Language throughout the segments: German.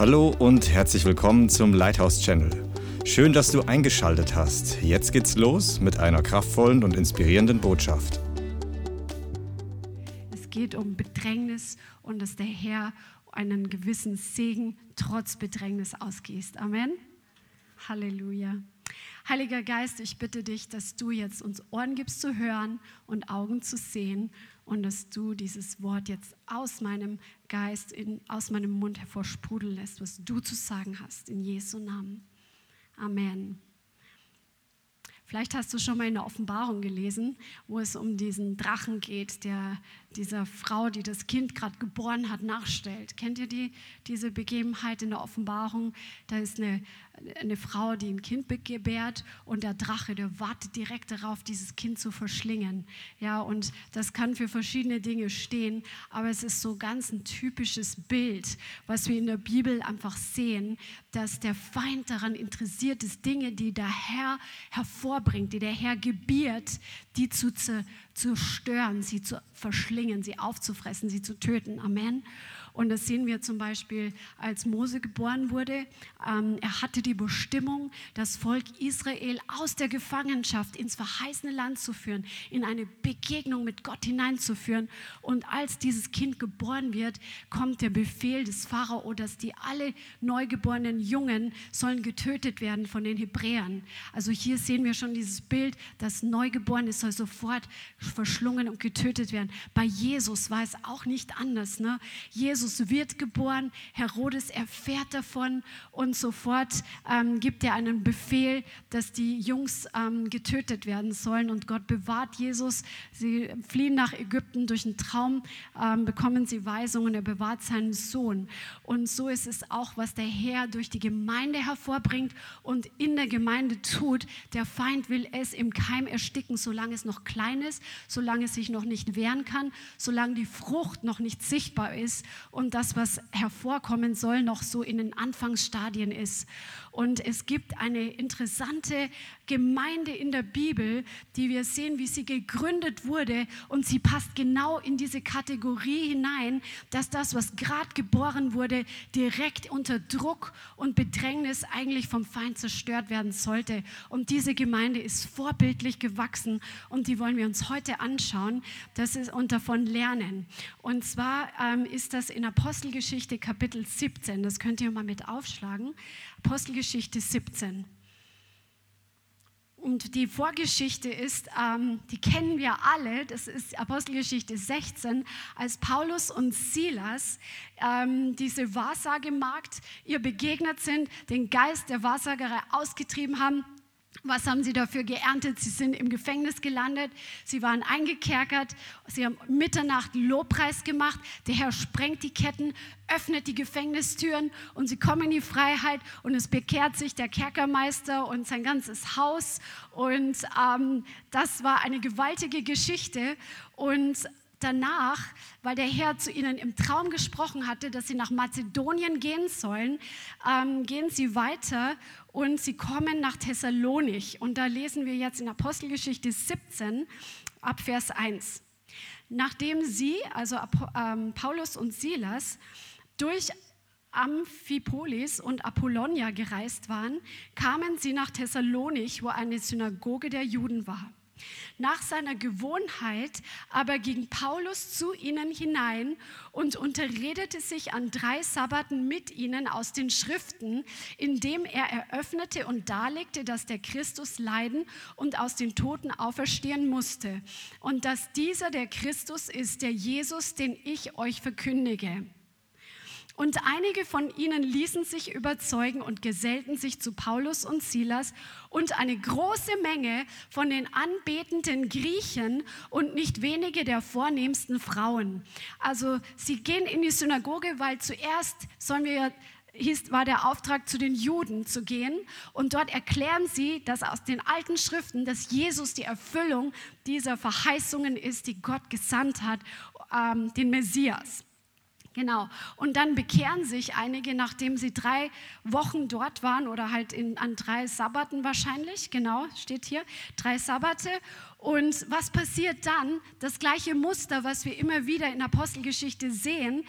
Hallo und herzlich willkommen zum Lighthouse Channel. Schön, dass du eingeschaltet hast. Jetzt geht's los mit einer kraftvollen und inspirierenden Botschaft. Es geht um Bedrängnis und dass der Herr einen gewissen Segen trotz Bedrängnis ausgießt. Amen. Halleluja. Heiliger Geist, ich bitte dich, dass du jetzt uns Ohren gibst zu hören und Augen zu sehen und dass du dieses Wort jetzt aus meinem Geist, in, aus meinem Mund hervorsprudeln lässt, was du zu sagen hast, in Jesu Namen. Amen. Vielleicht hast du schon mal in der Offenbarung gelesen, wo es um diesen Drachen geht, der dieser Frau, die das Kind gerade geboren hat, nachstellt. Kennt ihr die, diese Begebenheit in der Offenbarung? Da ist eine, eine Frau, die ein Kind gebärt und der Drache, der wartet direkt darauf, dieses Kind zu verschlingen. Ja, und das kann für verschiedene Dinge stehen, aber es ist so ganz ein typisches Bild, was wir in der Bibel einfach sehen, dass der Feind daran interessiert ist, Dinge, die der Herr hervorbringt, die der Herr gebiert, die zu, zu stören, sie zu verschlingen, sie aufzufressen, sie zu töten. Amen. Und das sehen wir zum Beispiel, als Mose geboren wurde. Ähm, er hatte die Bestimmung, das Volk Israel aus der Gefangenschaft ins verheißene Land zu führen, in eine Begegnung mit Gott hineinzuführen. Und als dieses Kind geboren wird, kommt der Befehl des Pharao, dass die alle neugeborenen Jungen sollen getötet werden von den Hebräern. Also hier sehen wir schon dieses Bild, das Neugeborene soll sofort verschlungen und getötet werden. Bei Jesus war es auch nicht anders. Ne? Jesus Jesus wird geboren, Herodes erfährt davon und sofort ähm, gibt er einen Befehl, dass die Jungs ähm, getötet werden sollen und Gott bewahrt Jesus. Sie fliehen nach Ägypten durch einen Traum, ähm, bekommen sie Weisungen, er bewahrt seinen Sohn. Und so ist es auch, was der Herr durch die Gemeinde hervorbringt und in der Gemeinde tut. Der Feind will es im Keim ersticken, solange es noch klein ist, solange es sich noch nicht wehren kann, solange die Frucht noch nicht sichtbar ist und das, was hervorkommen soll, noch so in den Anfangsstadien ist. Und es gibt eine interessante Gemeinde in der Bibel, die wir sehen, wie sie gegründet wurde. Und sie passt genau in diese Kategorie hinein, dass das, was gerade geboren wurde, direkt unter Druck und Bedrängnis eigentlich vom Feind zerstört werden sollte. Und diese Gemeinde ist vorbildlich gewachsen und die wollen wir uns heute anschauen das ist, und davon lernen. Und zwar ähm, ist das in Apostelgeschichte Kapitel 17. Das könnt ihr mal mit aufschlagen. Apostelgeschichte 17. Und die Vorgeschichte ist, ähm, die kennen wir alle, das ist Apostelgeschichte 16, als Paulus und Silas ähm, diese Wahrsagemagd ihr begegnet sind, den Geist der Wahrsagerei ausgetrieben haben was haben sie dafür geerntet? Sie sind im Gefängnis gelandet, sie waren eingekerkert, sie haben Mitternacht Lobpreis gemacht. Der Herr sprengt die Ketten, öffnet die Gefängnistüren und sie kommen in die Freiheit und es bekehrt sich der Kerkermeister und sein ganzes Haus. Und ähm, das war eine gewaltige Geschichte. Und danach, weil der Herr zu ihnen im Traum gesprochen hatte, dass sie nach Mazedonien gehen sollen, ähm, gehen sie weiter und sie kommen nach Thessalonich. Und da lesen wir jetzt in Apostelgeschichte 17 ab Vers 1. Nachdem sie, also ähm, Paulus und Silas, durch Amphipolis und Apollonia gereist waren, kamen sie nach Thessalonich, wo eine Synagoge der Juden war. Nach seiner Gewohnheit aber ging Paulus zu ihnen hinein und unterredete sich an drei Sabbaten mit ihnen aus den Schriften, indem er eröffnete und darlegte, dass der Christus leiden und aus den Toten auferstehen musste und dass dieser der Christus ist, der Jesus, den ich euch verkündige. Und einige von ihnen ließen sich überzeugen und gesellten sich zu Paulus und Silas und eine große Menge von den anbetenden Griechen und nicht wenige der vornehmsten Frauen. Also sie gehen in die Synagoge, weil zuerst sollen wir war der Auftrag, zu den Juden zu gehen. Und dort erklären sie, dass aus den alten Schriften, dass Jesus die Erfüllung dieser Verheißungen ist, die Gott gesandt hat, ähm, den Messias. Genau. Und dann bekehren sich einige, nachdem sie drei Wochen dort waren oder halt in, an drei Sabbaten wahrscheinlich. Genau, steht hier. Drei Sabbate. Und was passiert dann? Das gleiche Muster, was wir immer wieder in Apostelgeschichte sehen,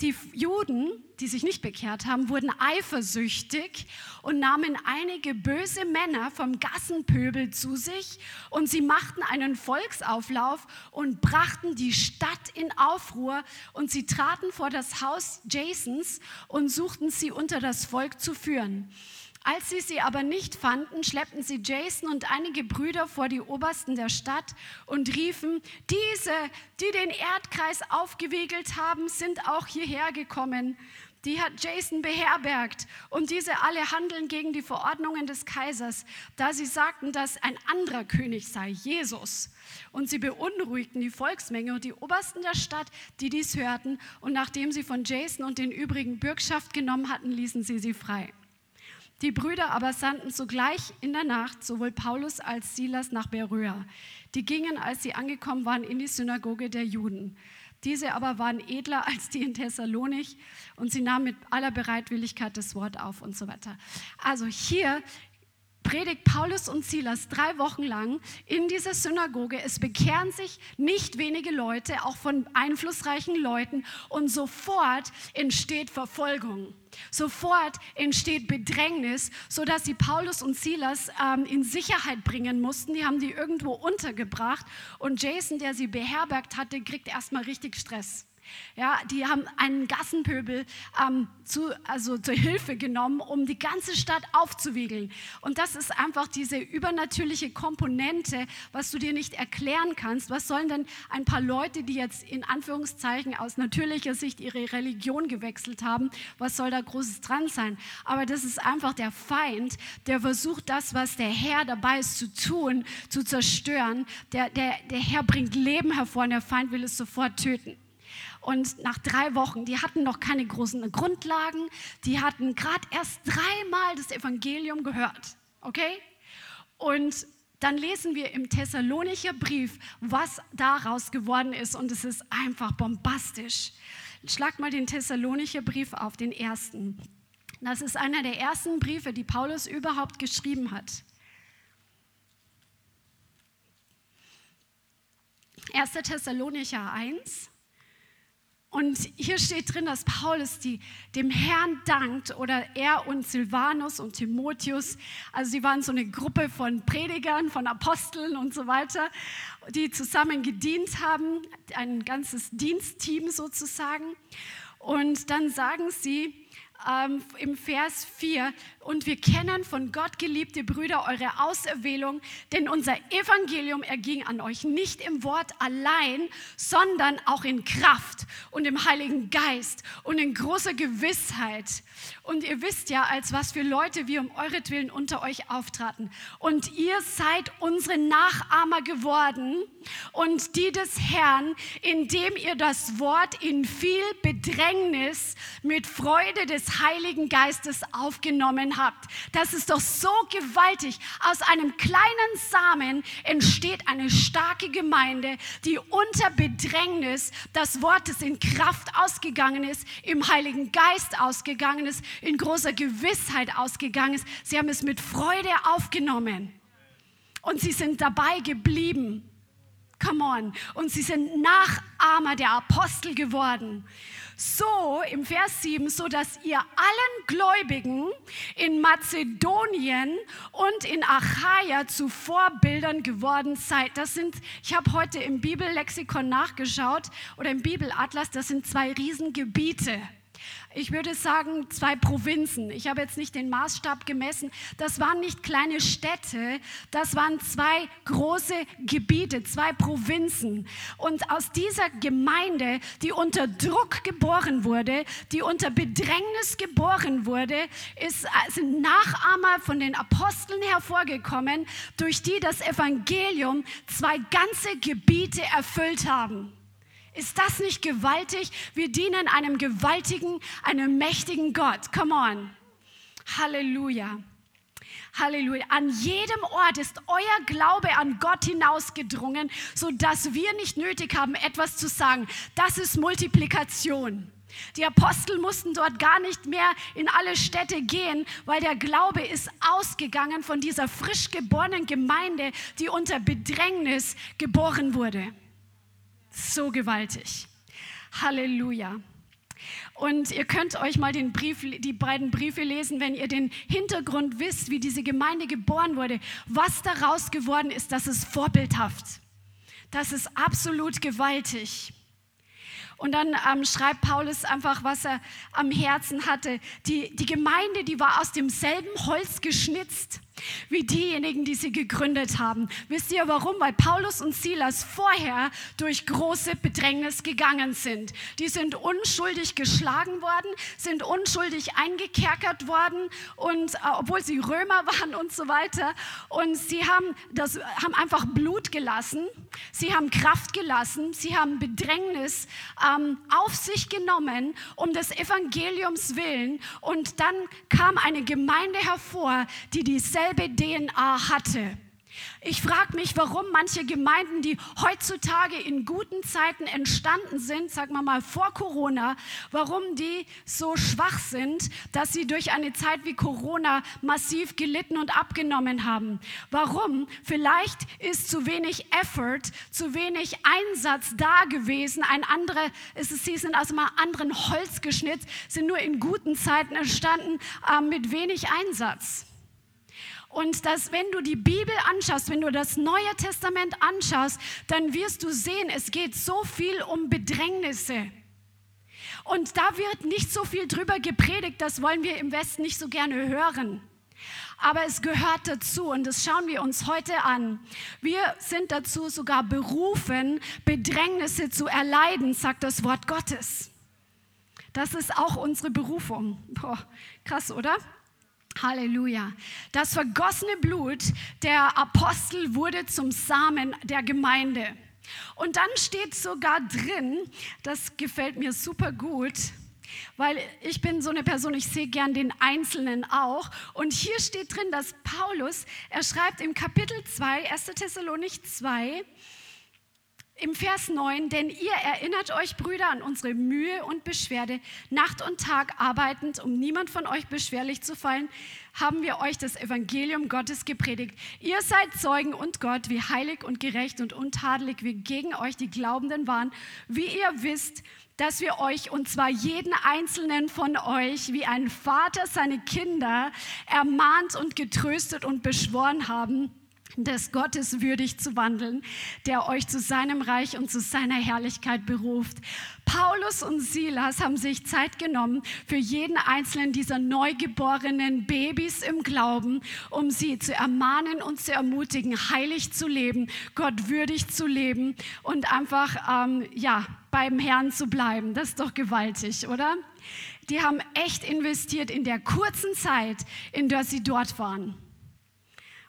Die Juden, die sich nicht bekehrt haben, wurden eifersüchtig und nahmen einige böse Männer vom Gassenpöbel zu sich und sie machten einen Volksauflauf und brachten die Stadt in Aufruhr und sie traten vor das Haus Jasons und suchten sie unter das Volk zu führen. Als sie sie aber nicht fanden, schleppten sie Jason und einige Brüder vor die Obersten der Stadt und riefen, diese, die den Erdkreis aufgewiegelt haben, sind auch hierher gekommen. Die hat Jason beherbergt und diese alle handeln gegen die Verordnungen des Kaisers, da sie sagten, dass ein anderer König sei, Jesus. Und sie beunruhigten die Volksmenge und die Obersten der Stadt, die dies hörten. Und nachdem sie von Jason und den übrigen Bürgschaft genommen hatten, ließen sie sie frei. Die Brüder aber sandten sogleich in der Nacht sowohl Paulus als Silas nach Beröa. Die gingen, als sie angekommen waren, in die Synagoge der Juden. Diese aber waren edler als die in Thessalonich und sie nahmen mit aller Bereitwilligkeit das Wort auf und so weiter. Also hier predigt Paulus und Silas drei Wochen lang in dieser Synagoge. Es bekehren sich nicht wenige Leute, auch von einflussreichen Leuten, und sofort entsteht Verfolgung. Sofort entsteht Bedrängnis, sodass sie Paulus und Silas ähm, in Sicherheit bringen mussten. Die haben die irgendwo untergebracht und Jason, der sie beherbergt hatte, kriegt erstmal richtig Stress. Ja, die haben einen Gassenpöbel ähm, zu, also zur Hilfe genommen, um die ganze Stadt aufzuwiegeln. Und das ist einfach diese übernatürliche Komponente, was du dir nicht erklären kannst. Was sollen denn ein paar Leute, die jetzt in Anführungszeichen aus natürlicher Sicht ihre Religion gewechselt haben, was soll da Großes dran sein? Aber das ist einfach der Feind, der versucht, das, was der Herr dabei ist zu tun, zu zerstören. Der, der, der Herr bringt Leben hervor und der Feind will es sofort töten. Und nach drei Wochen, die hatten noch keine großen Grundlagen, die hatten gerade erst dreimal das Evangelium gehört. Okay? Und dann lesen wir im Thessalonicher Brief, was daraus geworden ist. Und es ist einfach bombastisch. Schlag mal den Thessalonicher Brief auf, den ersten. Das ist einer der ersten Briefe, die Paulus überhaupt geschrieben hat. 1. Thessalonicher 1, und hier steht drin, dass Paulus die, dem Herrn dankt oder er und Silvanus und Timotheus, also sie waren so eine Gruppe von Predigern, von Aposteln und so weiter, die zusammen gedient haben, ein ganzes Dienstteam sozusagen. Und dann sagen sie, ähm, im Vers 4, und wir kennen von Gott, geliebte Brüder, eure Auserwählung, denn unser Evangelium erging an euch nicht im Wort allein, sondern auch in Kraft und im Heiligen Geist und in großer Gewissheit. Und ihr wisst ja, als was für Leute wir um euretwillen unter euch auftraten. Und ihr seid unsere Nachahmer geworden und die des Herrn, indem ihr das Wort in viel Bedrängnis mit Freude des Heiligen Geistes aufgenommen habt. Das ist doch so gewaltig. Aus einem kleinen Samen entsteht eine starke Gemeinde, die unter Bedrängnis das Wort, das in Kraft ausgegangen ist, im Heiligen Geist ausgegangen ist, in großer Gewissheit ausgegangen ist. Sie haben es mit Freude aufgenommen. Und sie sind dabei geblieben. Come on. Und sie sind Nachahmer der Apostel geworden so im Vers 7, so dass ihr allen Gläubigen in Mazedonien und in Achaia zu Vorbildern geworden seid. Das sind, ich habe heute im Bibellexikon nachgeschaut oder im Bibelatlas, das sind zwei Riesengebiete ich würde sagen, zwei Provinzen. Ich habe jetzt nicht den Maßstab gemessen. Das waren nicht kleine Städte, das waren zwei große Gebiete, zwei Provinzen. Und aus dieser Gemeinde, die unter Druck geboren wurde, die unter Bedrängnis geboren wurde, ist, sind Nachahmer von den Aposteln hervorgekommen, durch die das Evangelium zwei ganze Gebiete erfüllt haben. Ist das nicht gewaltig? Wir dienen einem gewaltigen, einem mächtigen Gott. Come on. Halleluja. Halleluja. An jedem Ort ist euer Glaube an Gott hinausgedrungen, sodass wir nicht nötig haben, etwas zu sagen. Das ist Multiplikation. Die Apostel mussten dort gar nicht mehr in alle Städte gehen, weil der Glaube ist ausgegangen von dieser frisch geborenen Gemeinde, die unter Bedrängnis geboren wurde. So gewaltig. Halleluja. Und ihr könnt euch mal den Brief, die beiden Briefe lesen, wenn ihr den Hintergrund wisst, wie diese Gemeinde geboren wurde. Was daraus geworden ist, das ist vorbildhaft. Das ist absolut gewaltig. Und dann ähm, schreibt Paulus einfach, was er am Herzen hatte. Die, die Gemeinde, die war aus demselben Holz geschnitzt wie diejenigen, die sie gegründet haben. Wisst ihr warum? Weil Paulus und Silas vorher durch große Bedrängnis gegangen sind. Die sind unschuldig geschlagen worden, sind unschuldig eingekerkert worden und äh, obwohl sie Römer waren und so weiter. Und sie haben, das, haben einfach Blut gelassen, sie haben Kraft gelassen, sie haben Bedrängnis ähm, auf sich genommen um des Evangeliums willen. Und dann kam eine Gemeinde hervor, die dieselbe dieselbe DNA hatte. Ich frage mich, warum manche Gemeinden, die heutzutage in guten Zeiten entstanden sind, sagen wir mal vor Corona, warum die so schwach sind, dass sie durch eine Zeit wie Corona massiv gelitten und abgenommen haben. Warum? Vielleicht ist zu wenig Effort, zu wenig Einsatz da gewesen. Ein anderer, ist es, sie sind aus einem anderen Holz geschnitzt, sind nur in guten Zeiten entstanden äh, mit wenig Einsatz. Und dass, wenn du die Bibel anschaust, wenn du das Neue Testament anschaust, dann wirst du sehen, es geht so viel um Bedrängnisse. Und da wird nicht so viel drüber gepredigt, das wollen wir im Westen nicht so gerne hören. Aber es gehört dazu und das schauen wir uns heute an. Wir sind dazu sogar berufen, Bedrängnisse zu erleiden, sagt das Wort Gottes. Das ist auch unsere Berufung. Boah, krass, oder? Halleluja. Das vergossene Blut der Apostel wurde zum Samen der Gemeinde. Und dann steht sogar drin, das gefällt mir super gut, weil ich bin so eine Person, ich sehe gern den Einzelnen auch. Und hier steht drin, dass Paulus, er schreibt im Kapitel 2, 1. Thessalonik 2, im Vers 9, denn ihr erinnert euch, Brüder, an unsere Mühe und Beschwerde, Nacht und Tag arbeitend, um niemand von euch beschwerlich zu fallen, haben wir euch das Evangelium Gottes gepredigt. Ihr seid Zeugen und Gott, wie heilig und gerecht und untadelig wir gegen euch, die Glaubenden waren, wie ihr wisst, dass wir euch, und zwar jeden einzelnen von euch, wie ein Vater seine Kinder, ermahnt und getröstet und beschworen haben des Gottes würdig zu wandeln, der euch zu seinem Reich und zu seiner Herrlichkeit beruft. Paulus und Silas haben sich Zeit genommen für jeden einzelnen dieser neugeborenen Babys im Glauben, um sie zu ermahnen und zu ermutigen, heilig zu leben, Gott würdig zu leben und einfach ähm, ja beim Herrn zu bleiben. Das ist doch gewaltig, oder? Die haben echt investiert in der kurzen Zeit, in der sie dort waren.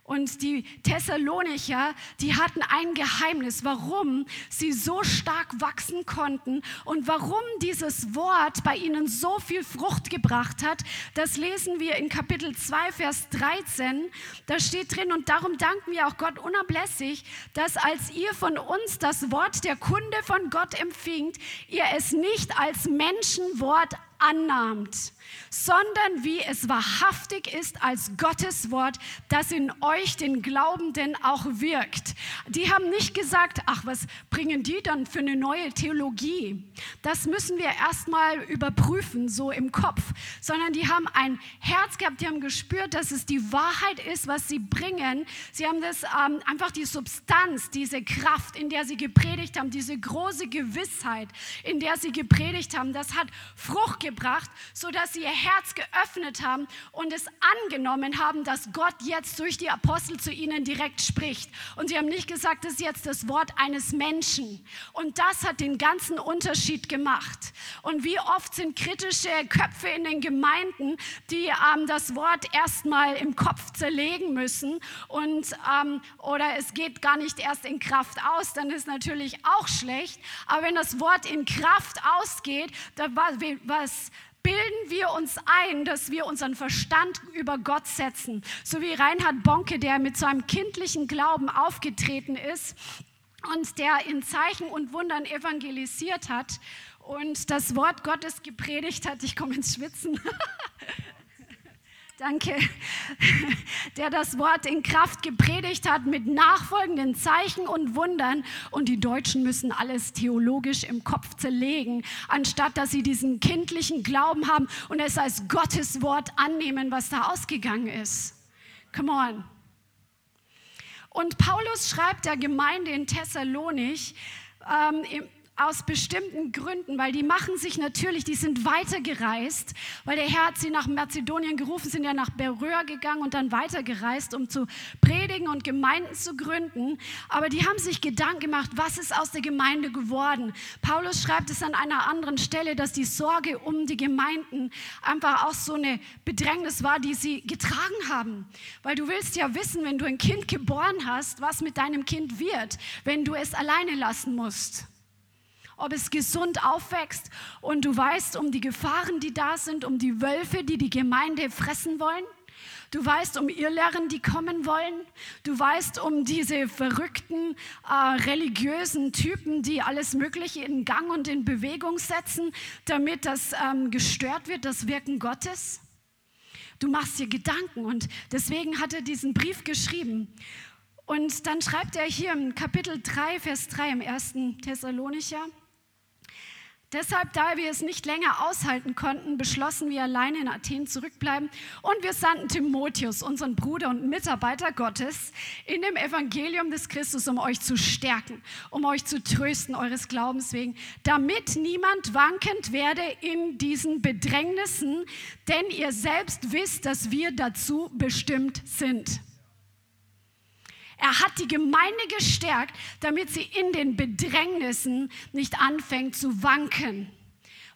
Und die Thessalonicher, die hatten ein Geheimnis, warum sie so stark wachsen konnten und warum dieses Wort bei ihnen so viel Frucht gebracht hat. Das lesen wir in Kapitel 2, Vers 13. Da steht drin, und darum danken wir auch Gott unablässig, dass als ihr von uns das Wort der Kunde von Gott empfingt, ihr es nicht als Menschenwort annahmt, sondern wie es wahrhaftig ist als Gottes Wort, das in euch, den Glaubenden, auch wirkt. Die haben nicht gesagt, ach, was bringen die dann für eine neue Theologie? Das müssen wir erstmal überprüfen, so im Kopf, sondern die haben ein Herz gehabt, die haben gespürt, dass es die Wahrheit ist, was sie bringen. Sie haben das ähm, einfach die Substanz, diese Kraft, in der sie gepredigt haben, diese große Gewissheit, in der sie gepredigt haben, das hat Frucht gebracht, sodass sie ihr Herz geöffnet haben und es angenommen haben, dass Gott jetzt durch die Apostel zu ihnen direkt spricht. Und sie haben nicht gesagt, das ist jetzt das Wort eines Menschen. Und das hat den ganzen Unterschied gemacht. Und wie oft sind kritische Köpfe in den Gemeinden, die ähm, das Wort erstmal im Kopf zerlegen müssen und ähm, oder es geht gar nicht erst in Kraft aus, dann ist natürlich auch schlecht. Aber wenn das Wort in Kraft ausgeht, dann was bilden wir uns ein, dass wir unseren Verstand über Gott setzen. So wie Reinhard Bonke, der mit seinem kindlichen Glauben aufgetreten ist und der in Zeichen und Wundern evangelisiert hat und das Wort Gottes gepredigt hat. Ich komme ins Schwitzen. danke, der das Wort in Kraft gepredigt hat mit nachfolgenden Zeichen und Wundern. Und die Deutschen müssen alles theologisch im Kopf zerlegen, anstatt dass sie diesen kindlichen Glauben haben und es als Gottes Wort annehmen, was da ausgegangen ist. Come on. Und Paulus schreibt der Gemeinde in Thessalonich, ähm, aus bestimmten Gründen, weil die machen sich natürlich, die sind weitergereist, weil der Herr hat sie nach Mazedonien gerufen, sind ja nach Beröa gegangen und dann weitergereist, um zu predigen und Gemeinden zu gründen. Aber die haben sich Gedanken gemacht, was ist aus der Gemeinde geworden? Paulus schreibt es an einer anderen Stelle, dass die Sorge um die Gemeinden einfach auch so eine Bedrängnis war, die sie getragen haben. Weil du willst ja wissen, wenn du ein Kind geboren hast, was mit deinem Kind wird, wenn du es alleine lassen musst ob es gesund aufwächst und du weißt um die Gefahren, die da sind, um die Wölfe, die die Gemeinde fressen wollen. Du weißt um Irrlehren, die kommen wollen. Du weißt um diese verrückten äh, religiösen Typen, die alles Mögliche in Gang und in Bewegung setzen, damit das ähm, gestört wird, das Wirken Gottes. Du machst dir Gedanken und deswegen hat er diesen Brief geschrieben. Und dann schreibt er hier im Kapitel 3, Vers 3 im ersten Thessalonicher. Deshalb, da wir es nicht länger aushalten konnten, beschlossen wir alleine in Athen zurückbleiben und wir sandten Timotheus, unseren Bruder und Mitarbeiter Gottes, in dem Evangelium des Christus, um euch zu stärken, um euch zu trösten eures Glaubens wegen, damit niemand wankend werde in diesen Bedrängnissen, denn ihr selbst wisst, dass wir dazu bestimmt sind. Er hat die Gemeinde gestärkt, damit sie in den Bedrängnissen nicht anfängt zu wanken,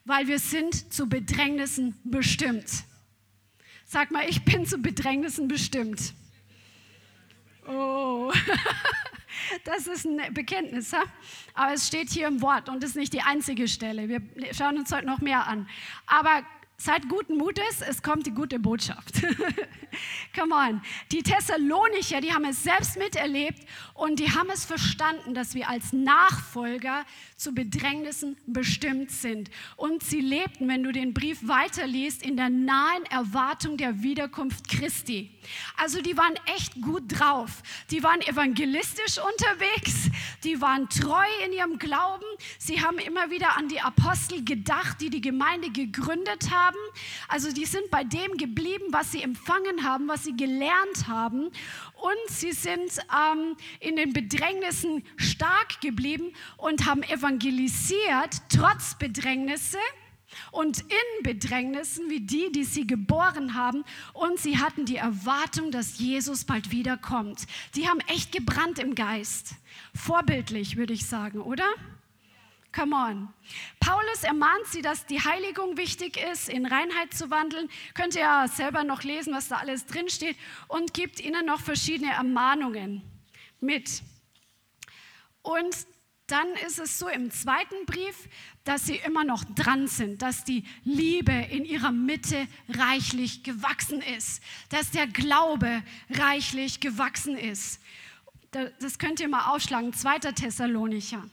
weil wir sind zu Bedrängnissen bestimmt. Sag mal, ich bin zu Bedrängnissen bestimmt. Oh, das ist ein Bekenntnis, aber es steht hier im Wort und ist nicht die einzige Stelle. Wir schauen uns heute noch mehr an. Aber Seid guten Mutes, es kommt die gute Botschaft. Come on. Die Thessalonicher, die haben es selbst miterlebt und die haben es verstanden, dass wir als Nachfolger zu Bedrängnissen bestimmt sind. Und sie lebten, wenn du den Brief weiterliest, in der nahen Erwartung der Wiederkunft Christi. Also die waren echt gut drauf. Die waren evangelistisch unterwegs, die waren treu in ihrem Glauben. Sie haben immer wieder an die Apostel gedacht, die die Gemeinde gegründet haben. Also die sind bei dem geblieben, was sie empfangen haben, was sie gelernt haben. Und sie sind ähm, in den Bedrängnissen stark geblieben und haben evangelisiert, trotz Bedrängnisse und in Bedrängnissen wie die, die sie geboren haben. Und sie hatten die Erwartung, dass Jesus bald wiederkommt. Die haben echt gebrannt im Geist. Vorbildlich, würde ich sagen, oder? Come on. Paulus ermahnt sie, dass die Heiligung wichtig ist, in Reinheit zu wandeln. Könnt ihr ja selber noch lesen, was da alles drin steht und gibt ihnen noch verschiedene Ermahnungen mit. Und dann ist es so im zweiten Brief, dass sie immer noch dran sind, dass die Liebe in ihrer Mitte reichlich gewachsen ist, dass der Glaube reichlich gewachsen ist. Das könnt ihr mal aufschlagen, 2. Thessalonicher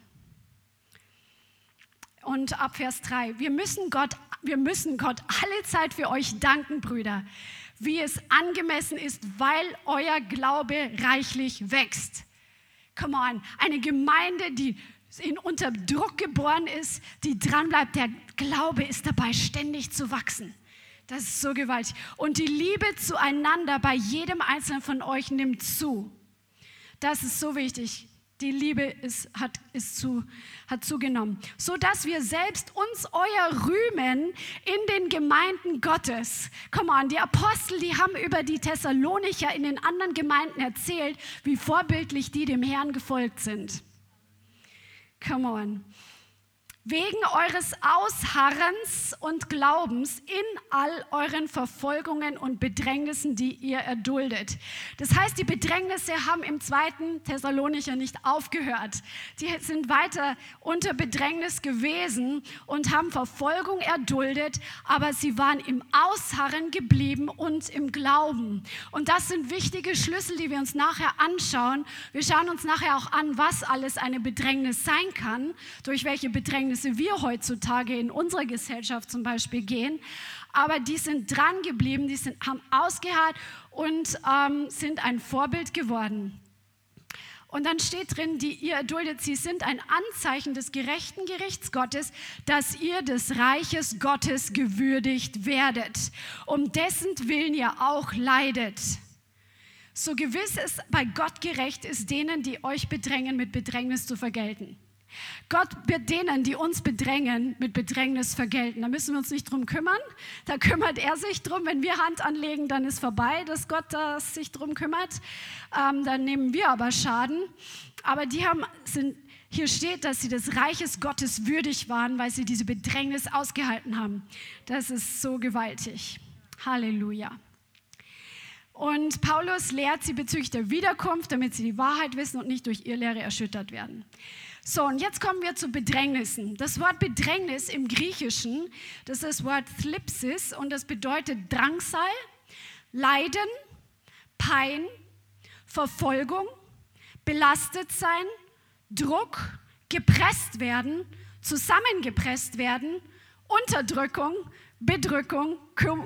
und ab Vers 3. Wir müssen Gott, wir müssen Gott alle Zeit für euch danken, Brüder, wie es angemessen ist, weil euer Glaube reichlich wächst. Come on, eine Gemeinde, die in unter Druck geboren ist, die dranbleibt, der Glaube ist dabei ständig zu wachsen. Das ist so gewaltig. Und die Liebe zueinander bei jedem einzelnen von euch nimmt zu. Das ist so wichtig. Die Liebe ist, hat, ist zu, hat zugenommen, so dass wir selbst uns euer rühmen in den Gemeinden Gottes. Komm an, die Apostel, die haben über die Thessalonicher in den anderen Gemeinden erzählt, wie vorbildlich die dem Herrn gefolgt sind. Come on wegen eures Ausharrens und Glaubens in all euren Verfolgungen und Bedrängnissen, die ihr erduldet. Das heißt, die Bedrängnisse haben im zweiten Thessalonicher nicht aufgehört. Die sind weiter unter Bedrängnis gewesen und haben Verfolgung erduldet, aber sie waren im Ausharren geblieben und im Glauben. Und das sind wichtige Schlüssel, die wir uns nachher anschauen. Wir schauen uns nachher auch an, was alles eine Bedrängnis sein kann, durch welche Bedrängnis Bedrängnisse wir heutzutage in unserer Gesellschaft zum Beispiel gehen. aber die sind dran geblieben, die sind, haben ausgeharrt und ähm, sind ein Vorbild geworden. Und dann steht drin, die ihr erduldet, sie sind ein Anzeichen des gerechten Gerichts Gottes, dass ihr des Reiches Gottes gewürdigt werdet, um dessen Willen ihr auch leidet. So gewiss es bei Gott gerecht ist, denen, die euch bedrängen, mit Bedrängnis zu vergelten. Gott wird denen, die uns bedrängen, mit Bedrängnis vergelten. Da müssen wir uns nicht drum kümmern. Da kümmert er sich drum. Wenn wir Hand anlegen, dann ist vorbei, dass Gott das sich drum kümmert. Ähm, dann nehmen wir aber Schaden. Aber die haben, sind, hier steht, dass sie des Reiches Gottes würdig waren, weil sie diese Bedrängnis ausgehalten haben. Das ist so gewaltig. Halleluja. Und Paulus lehrt sie bezüglich der Wiederkunft, damit sie die Wahrheit wissen und nicht durch ihr Lehre erschüttert werden. So, und jetzt kommen wir zu Bedrängnissen. Das Wort Bedrängnis im Griechischen, das ist das Wort Thlipsis und das bedeutet Drangsal, Leiden, Pein, Verfolgung, belastet sein, Druck, gepresst werden, zusammengepresst werden, Unterdrückung, Bedrückung,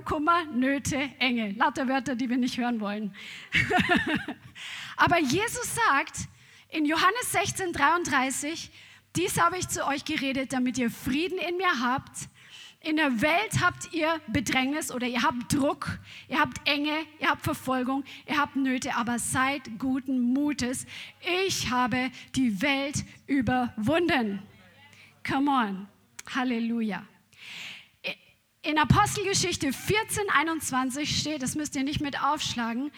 Kummer, Nöte, Enge. Lauter Wörter, die wir nicht hören wollen. Aber Jesus sagt, in Johannes 16, 33, dies habe ich zu euch geredet, damit ihr Frieden in mir habt. In der Welt habt ihr Bedrängnis oder ihr habt Druck, ihr habt Enge, ihr habt Verfolgung, ihr habt Nöte, aber seid guten Mutes. Ich habe die Welt überwunden. Come on. Halleluja. In Apostelgeschichte 14, 21 steht, das müsst ihr nicht mit aufschlagen,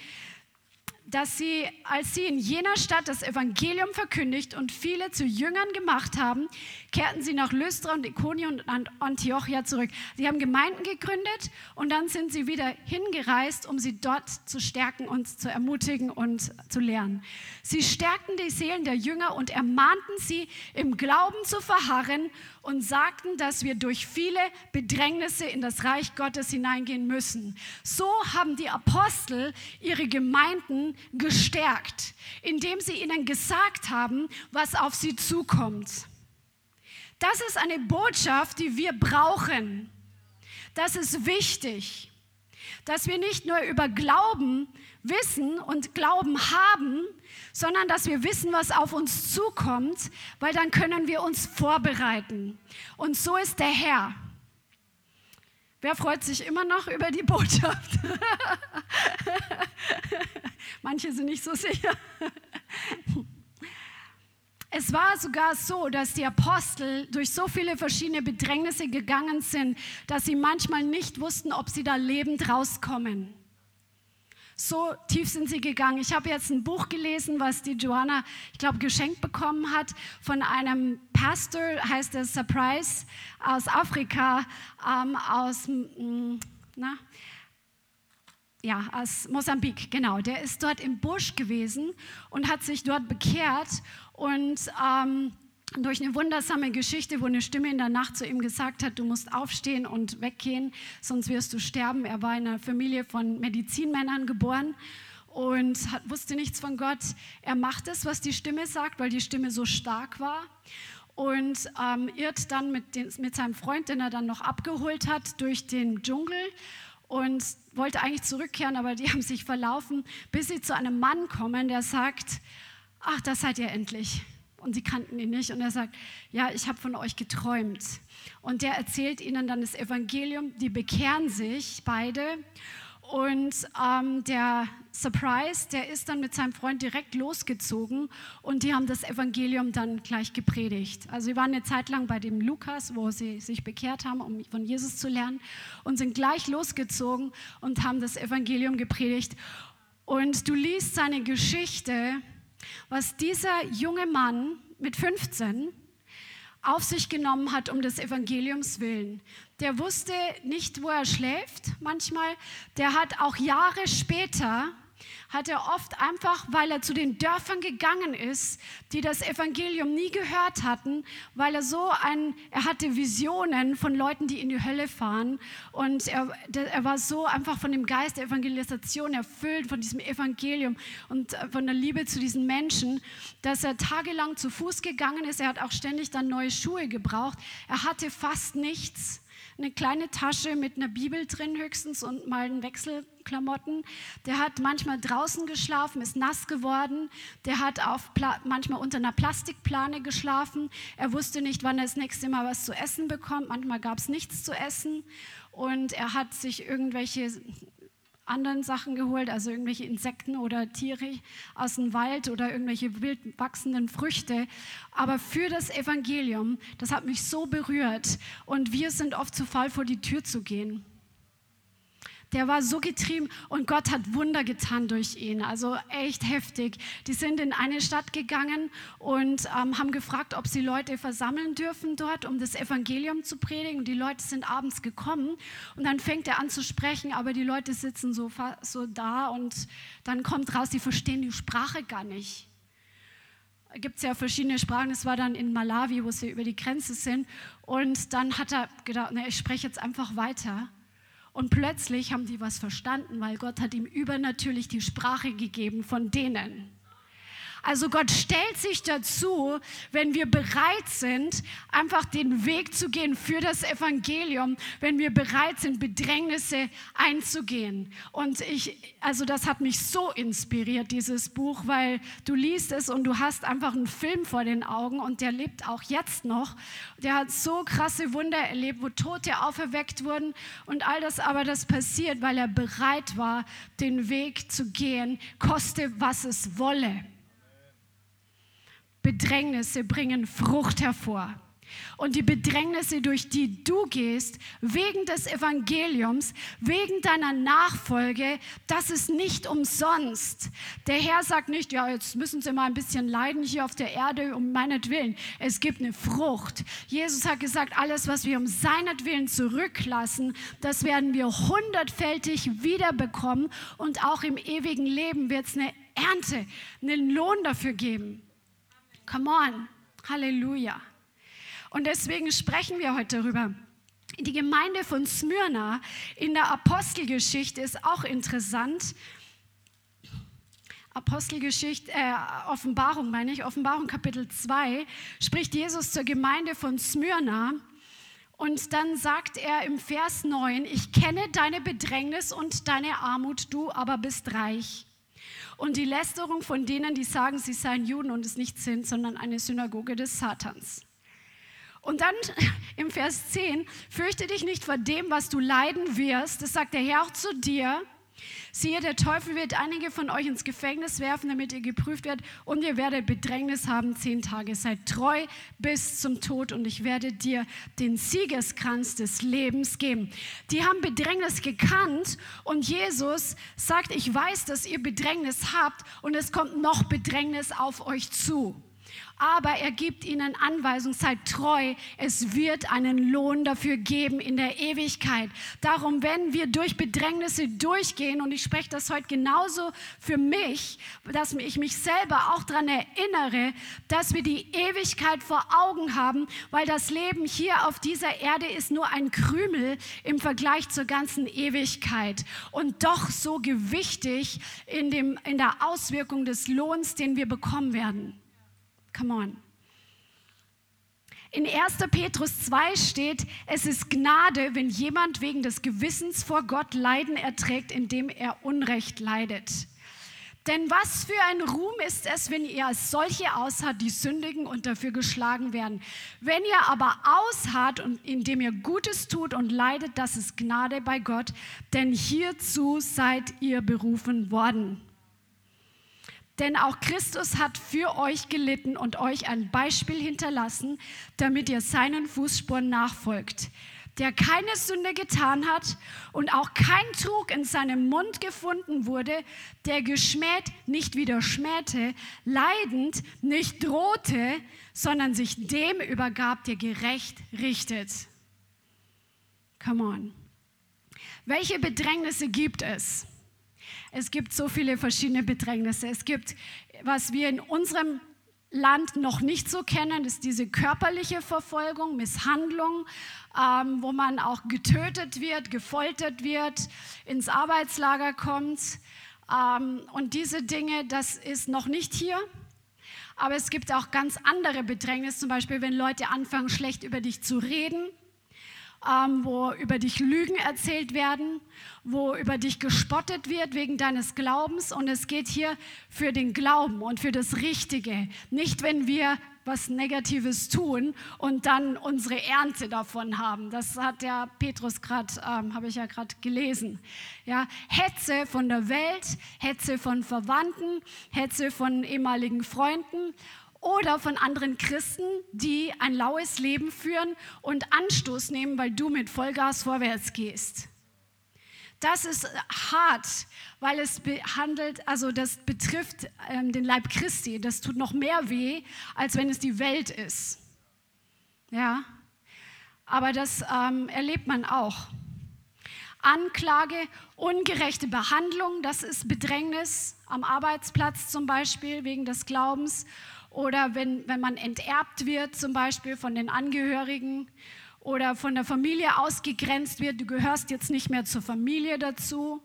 dass sie, als sie in jener Stadt das Evangelium verkündigt und viele zu Jüngern gemacht haben, kehrten sie nach Lystra und Iconium und Antiochia zurück. Sie haben Gemeinden gegründet und dann sind sie wieder hingereist, um sie dort zu stärken und zu ermutigen und zu lehren. Sie stärkten die Seelen der Jünger und ermahnten sie, im Glauben zu verharren und sagten, dass wir durch viele Bedrängnisse in das Reich Gottes hineingehen müssen. So haben die Apostel ihre Gemeinden gestärkt, indem sie ihnen gesagt haben, was auf sie zukommt. Das ist eine Botschaft, die wir brauchen. Das ist wichtig, dass wir nicht nur über Glauben wissen und Glauben haben, sondern dass wir wissen, was auf uns zukommt, weil dann können wir uns vorbereiten. Und so ist der Herr. Wer freut sich immer noch über die Botschaft? Manche sind nicht so sicher. Es war sogar so, dass die Apostel durch so viele verschiedene Bedrängnisse gegangen sind, dass sie manchmal nicht wussten, ob sie da lebend rauskommen. So tief sind sie gegangen. Ich habe jetzt ein Buch gelesen, was die Joanna, ich glaube, geschenkt bekommen hat von einem Pastor, heißt es Surprise, aus Afrika, ähm, aus, mm, na, ja, aus Mosambik, genau. Der ist dort im Busch gewesen und hat sich dort bekehrt und ähm, durch eine wundersame Geschichte, wo eine Stimme in der Nacht zu ihm gesagt hat, du musst aufstehen und weggehen, sonst wirst du sterben. Er war in einer Familie von Medizinmännern geboren und hat, wusste nichts von Gott. Er macht es, was die Stimme sagt, weil die Stimme so stark war und ähm, irrt dann mit, den, mit seinem Freund, den er dann noch abgeholt hat, durch den Dschungel und wollte eigentlich zurückkehren, aber die haben sich verlaufen, bis sie zu einem Mann kommen, der sagt, ach, da seid ihr endlich und sie kannten ihn nicht. Und er sagt, ja, ich habe von euch geträumt. Und der erzählt ihnen dann das Evangelium, die bekehren sich beide. Und ähm, der Surprise, der ist dann mit seinem Freund direkt losgezogen und die haben das Evangelium dann gleich gepredigt. Also sie waren eine Zeit lang bei dem Lukas, wo sie sich bekehrt haben, um von Jesus zu lernen und sind gleich losgezogen und haben das Evangelium gepredigt. Und du liest seine Geschichte was dieser junge Mann mit 15 auf sich genommen hat um des Evangeliums willen. Der wusste nicht, wo er schläft manchmal. Der hat auch Jahre später hat er oft einfach, weil er zu den Dörfern gegangen ist, die das Evangelium nie gehört hatten, weil er so ein, er hatte Visionen von Leuten, die in die Hölle fahren und er, er war so einfach von dem Geist der Evangelisation erfüllt, von diesem Evangelium und äh, von der Liebe zu diesen Menschen, dass er tagelang zu Fuß gegangen ist. Er hat auch ständig dann neue Schuhe gebraucht. Er hatte fast nichts eine kleine Tasche mit einer Bibel drin höchstens und mal einen Wechselklamotten. Der hat manchmal draußen geschlafen, ist nass geworden. Der hat auf manchmal unter einer Plastikplane geschlafen. Er wusste nicht, wann er das nächste Mal was zu essen bekommt. Manchmal gab es nichts zu essen. Und er hat sich irgendwelche anderen Sachen geholt, also irgendwelche Insekten oder Tiere aus dem Wald oder irgendwelche wild wachsenden Früchte. Aber für das Evangelium, das hat mich so berührt. Und wir sind oft zu faul, vor die Tür zu gehen der war so getrieben und Gott hat Wunder getan durch ihn. Also echt heftig. Die sind in eine Stadt gegangen und ähm, haben gefragt, ob sie Leute versammeln dürfen dort, um das Evangelium zu predigen. Und die Leute sind abends gekommen und dann fängt er an zu sprechen, aber die Leute sitzen so, so da und dann kommt raus, sie verstehen die Sprache gar nicht gibt es ja verschiedene Sprachen. Es war dann in Malawi, wo sie über die Grenze sind. Und dann hat er gedacht, na, ich spreche jetzt einfach weiter. Und plötzlich haben die was verstanden, weil Gott hat ihm übernatürlich die Sprache gegeben von denen. Also Gott stellt sich dazu, wenn wir bereit sind, einfach den Weg zu gehen für das Evangelium, wenn wir bereit sind, Bedrängnisse einzugehen. Und ich, also das hat mich so inspiriert, dieses Buch, weil du liest es und du hast einfach einen Film vor den Augen und der lebt auch jetzt noch. Der hat so krasse Wunder erlebt, wo Tote auferweckt wurden und all das, aber das passiert, weil er bereit war, den Weg zu gehen, koste was es wolle. Bedrängnisse bringen Frucht hervor. Und die Bedrängnisse, durch die du gehst, wegen des Evangeliums, wegen deiner Nachfolge, das ist nicht umsonst. Der Herr sagt nicht, ja, jetzt müssen sie mal ein bisschen leiden hier auf der Erde um meinetwillen. Es gibt eine Frucht. Jesus hat gesagt, alles, was wir um seinetwillen zurücklassen, das werden wir hundertfältig wiederbekommen. Und auch im ewigen Leben wird es eine Ernte, einen Lohn dafür geben. Come on. Halleluja. Und deswegen sprechen wir heute darüber. Die Gemeinde von Smyrna in der Apostelgeschichte ist auch interessant. Apostelgeschichte, äh, Offenbarung meine ich, Offenbarung Kapitel 2, spricht Jesus zur Gemeinde von Smyrna. Und dann sagt er im Vers 9, ich kenne deine Bedrängnis und deine Armut, du aber bist reich und die Lästerung von denen, die sagen, sie seien Juden und es nicht sind, sondern eine Synagoge des Satans. Und dann im Vers 10, fürchte dich nicht vor dem, was du leiden wirst. Das sagt der Herr auch zu dir. Siehe, der Teufel wird einige von euch ins Gefängnis werfen, damit ihr geprüft werdet und ihr werdet Bedrängnis haben zehn Tage. Seid treu bis zum Tod und ich werde dir den Siegeskranz des Lebens geben. Die haben Bedrängnis gekannt und Jesus sagt, ich weiß, dass ihr Bedrängnis habt und es kommt noch Bedrängnis auf euch zu aber er gibt ihnen Anweisung, seid treu, es wird einen Lohn dafür geben in der Ewigkeit. Darum, wenn wir durch Bedrängnisse durchgehen, und ich spreche das heute genauso für mich, dass ich mich selber auch daran erinnere, dass wir die Ewigkeit vor Augen haben, weil das Leben hier auf dieser Erde ist nur ein Krümel im Vergleich zur ganzen Ewigkeit und doch so gewichtig in, dem, in der Auswirkung des Lohns, den wir bekommen werden. Come on. In 1. Petrus 2 steht, es ist Gnade, wenn jemand wegen des Gewissens vor Gott Leiden erträgt, indem er Unrecht leidet. Denn was für ein Ruhm ist es, wenn ihr als solche ausharrt, die sündigen und dafür geschlagen werden. Wenn ihr aber ausharrt und indem ihr Gutes tut und leidet, das ist Gnade bei Gott, denn hierzu seid ihr berufen worden. Denn auch Christus hat für euch gelitten und euch ein Beispiel hinterlassen, damit ihr seinen Fußspuren nachfolgt, der keine Sünde getan hat und auch kein Trug in seinem Mund gefunden wurde, der geschmäht nicht wieder schmähte, leidend nicht drohte, sondern sich dem übergab, der gerecht richtet. Come on. Welche Bedrängnisse gibt es? Es gibt so viele verschiedene Bedrängnisse. Es gibt, was wir in unserem Land noch nicht so kennen, ist diese körperliche Verfolgung, Misshandlung, ähm, wo man auch getötet wird, gefoltert wird, ins Arbeitslager kommt. Ähm, und diese Dinge, das ist noch nicht hier. Aber es gibt auch ganz andere Bedrängnisse, zum Beispiel wenn Leute anfangen, schlecht über dich zu reden ähm, wo über dich Lügen erzählt werden, wo über dich gespottet wird wegen deines Glaubens. Und es geht hier für den Glauben und für das Richtige. Nicht, wenn wir was Negatives tun und dann unsere Ernte davon haben. Das hat der Petrus gerade, ähm, habe ich ja gerade gelesen. Ja, Hetze von der Welt, Hetze von Verwandten, Hetze von ehemaligen Freunden oder von anderen Christen, die ein laues Leben führen und Anstoß nehmen, weil du mit Vollgas vorwärts gehst. Das ist hart, weil es behandelt, also das betrifft ähm, den Leib Christi. Das tut noch mehr weh, als wenn es die Welt ist. Ja, aber das ähm, erlebt man auch. Anklage, ungerechte Behandlung, das ist Bedrängnis am Arbeitsplatz zum Beispiel wegen des Glaubens oder wenn, wenn man enterbt wird zum Beispiel von den Angehörigen oder von der Familie ausgegrenzt wird, du gehörst jetzt nicht mehr zur Familie dazu.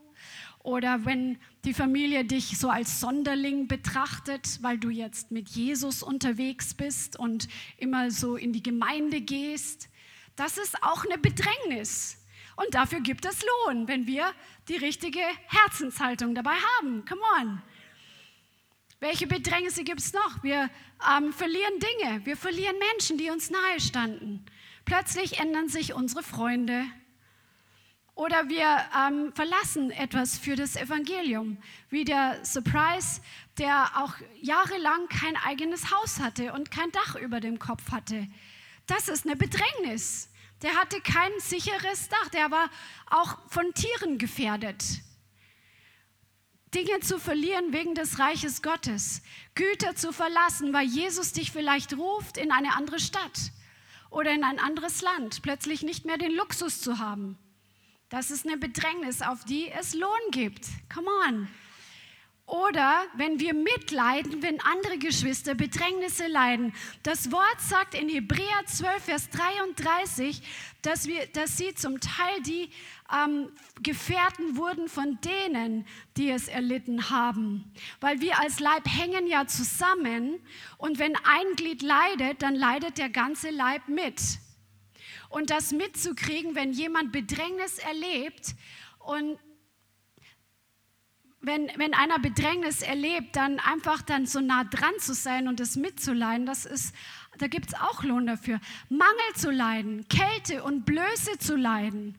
Oder wenn die Familie dich so als Sonderling betrachtet, weil du jetzt mit Jesus unterwegs bist und immer so in die Gemeinde gehst. Das ist auch eine Bedrängnis. Und dafür gibt es Lohn, wenn wir die richtige Herzenshaltung dabei haben. Come on. Welche Bedrängnisse gibt es noch? Wir ähm, verlieren Dinge, wir verlieren Menschen, die uns nahe standen. Plötzlich ändern sich unsere Freunde. Oder wir ähm, verlassen etwas für das Evangelium, wie der Surprise, der auch jahrelang kein eigenes Haus hatte und kein Dach über dem Kopf hatte. Das ist eine Bedrängnis. Der hatte kein sicheres Dach, der war auch von Tieren gefährdet. Dinge zu verlieren wegen des Reiches Gottes, Güter zu verlassen, weil Jesus dich vielleicht ruft in eine andere Stadt oder in ein anderes Land, plötzlich nicht mehr den Luxus zu haben. Das ist eine Bedrängnis, auf die es Lohn gibt. Come on. Oder wenn wir mitleiden, wenn andere Geschwister Bedrängnisse leiden. Das Wort sagt in Hebräer 12, Vers 33, dass, wir, dass sie zum Teil die ähm, Gefährten wurden von denen, die es erlitten haben. Weil wir als Leib hängen ja zusammen und wenn ein Glied leidet, dann leidet der ganze Leib mit. Und das mitzukriegen, wenn jemand Bedrängnis erlebt und wenn, wenn einer Bedrängnis erlebt, dann einfach dann so nah dran zu sein und es mitzuleiden, das ist, da gibt es auch Lohn dafür. Mangel zu leiden, Kälte und Blöße zu leiden.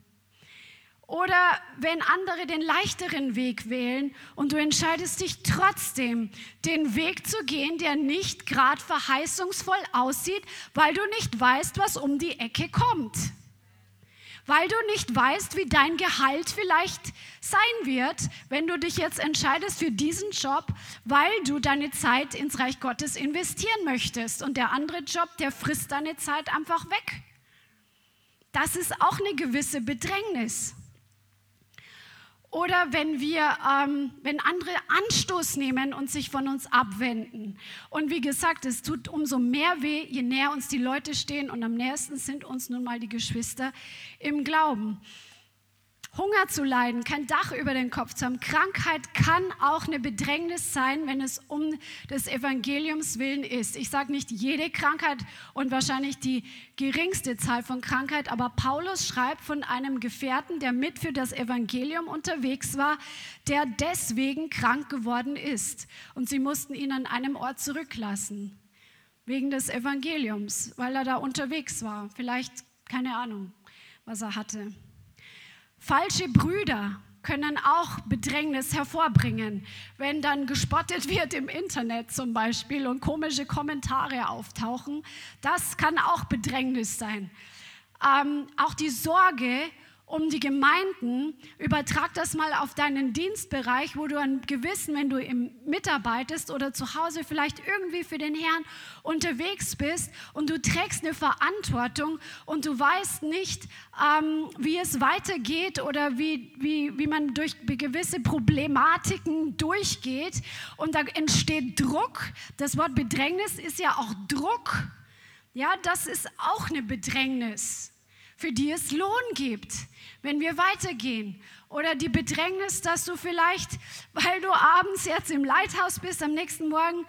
Oder wenn andere den leichteren Weg wählen und du entscheidest dich trotzdem, den Weg zu gehen, der nicht gerade verheißungsvoll aussieht, weil du nicht weißt, was um die Ecke kommt. Weil du nicht weißt, wie dein Gehalt vielleicht sein wird, wenn du dich jetzt entscheidest für diesen Job, weil du deine Zeit ins Reich Gottes investieren möchtest. Und der andere Job, der frisst deine Zeit einfach weg. Das ist auch eine gewisse Bedrängnis. Oder wenn wir, ähm, wenn andere Anstoß nehmen und sich von uns abwenden. Und wie gesagt, es tut umso mehr weh, je näher uns die Leute stehen und am nächsten sind uns nun mal die Geschwister im Glauben. Hunger zu leiden, kein Dach über den Kopf zu haben. Krankheit kann auch eine Bedrängnis sein, wenn es um des Evangeliums willen ist. Ich sage nicht jede Krankheit und wahrscheinlich die geringste Zahl von Krankheit, aber Paulus schreibt von einem Gefährten, der mit für das Evangelium unterwegs war, der deswegen krank geworden ist. Und sie mussten ihn an einem Ort zurücklassen, wegen des Evangeliums, weil er da unterwegs war. Vielleicht, keine Ahnung, was er hatte. Falsche Brüder können auch Bedrängnis hervorbringen, wenn dann gespottet wird im Internet zum Beispiel und komische Kommentare auftauchen. Das kann auch Bedrängnis sein. Ähm, auch die Sorge um die Gemeinden, übertrag das mal auf deinen Dienstbereich, wo du ein Gewissen, wenn du im mitarbeitest oder zu Hause vielleicht irgendwie für den Herrn unterwegs bist und du trägst eine Verantwortung und du weißt nicht, ähm, wie es weitergeht oder wie, wie, wie man durch gewisse Problematiken durchgeht und da entsteht Druck. Das Wort Bedrängnis ist ja auch Druck. Ja, das ist auch eine Bedrängnis für die es Lohn gibt, wenn wir weitergehen. Oder die Bedrängnis, dass du vielleicht, weil du abends jetzt im Leithaus bist, am nächsten Morgen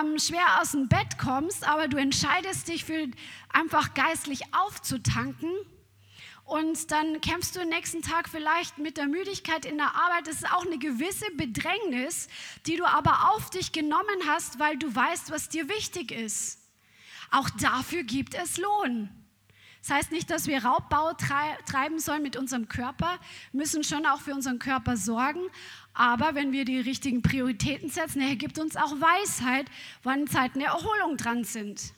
ähm, schwer aus dem Bett kommst, aber du entscheidest dich für einfach geistlich aufzutanken und dann kämpfst du den nächsten Tag vielleicht mit der Müdigkeit in der Arbeit. Das ist auch eine gewisse Bedrängnis, die du aber auf dich genommen hast, weil du weißt, was dir wichtig ist. Auch dafür gibt es Lohn. Das heißt nicht, dass wir Raubbau treiben sollen mit unserem Körper, müssen schon auch für unseren Körper sorgen. Aber wenn wir die richtigen Prioritäten setzen, er gibt uns auch Weisheit, wann Zeiten der Erholung dran sind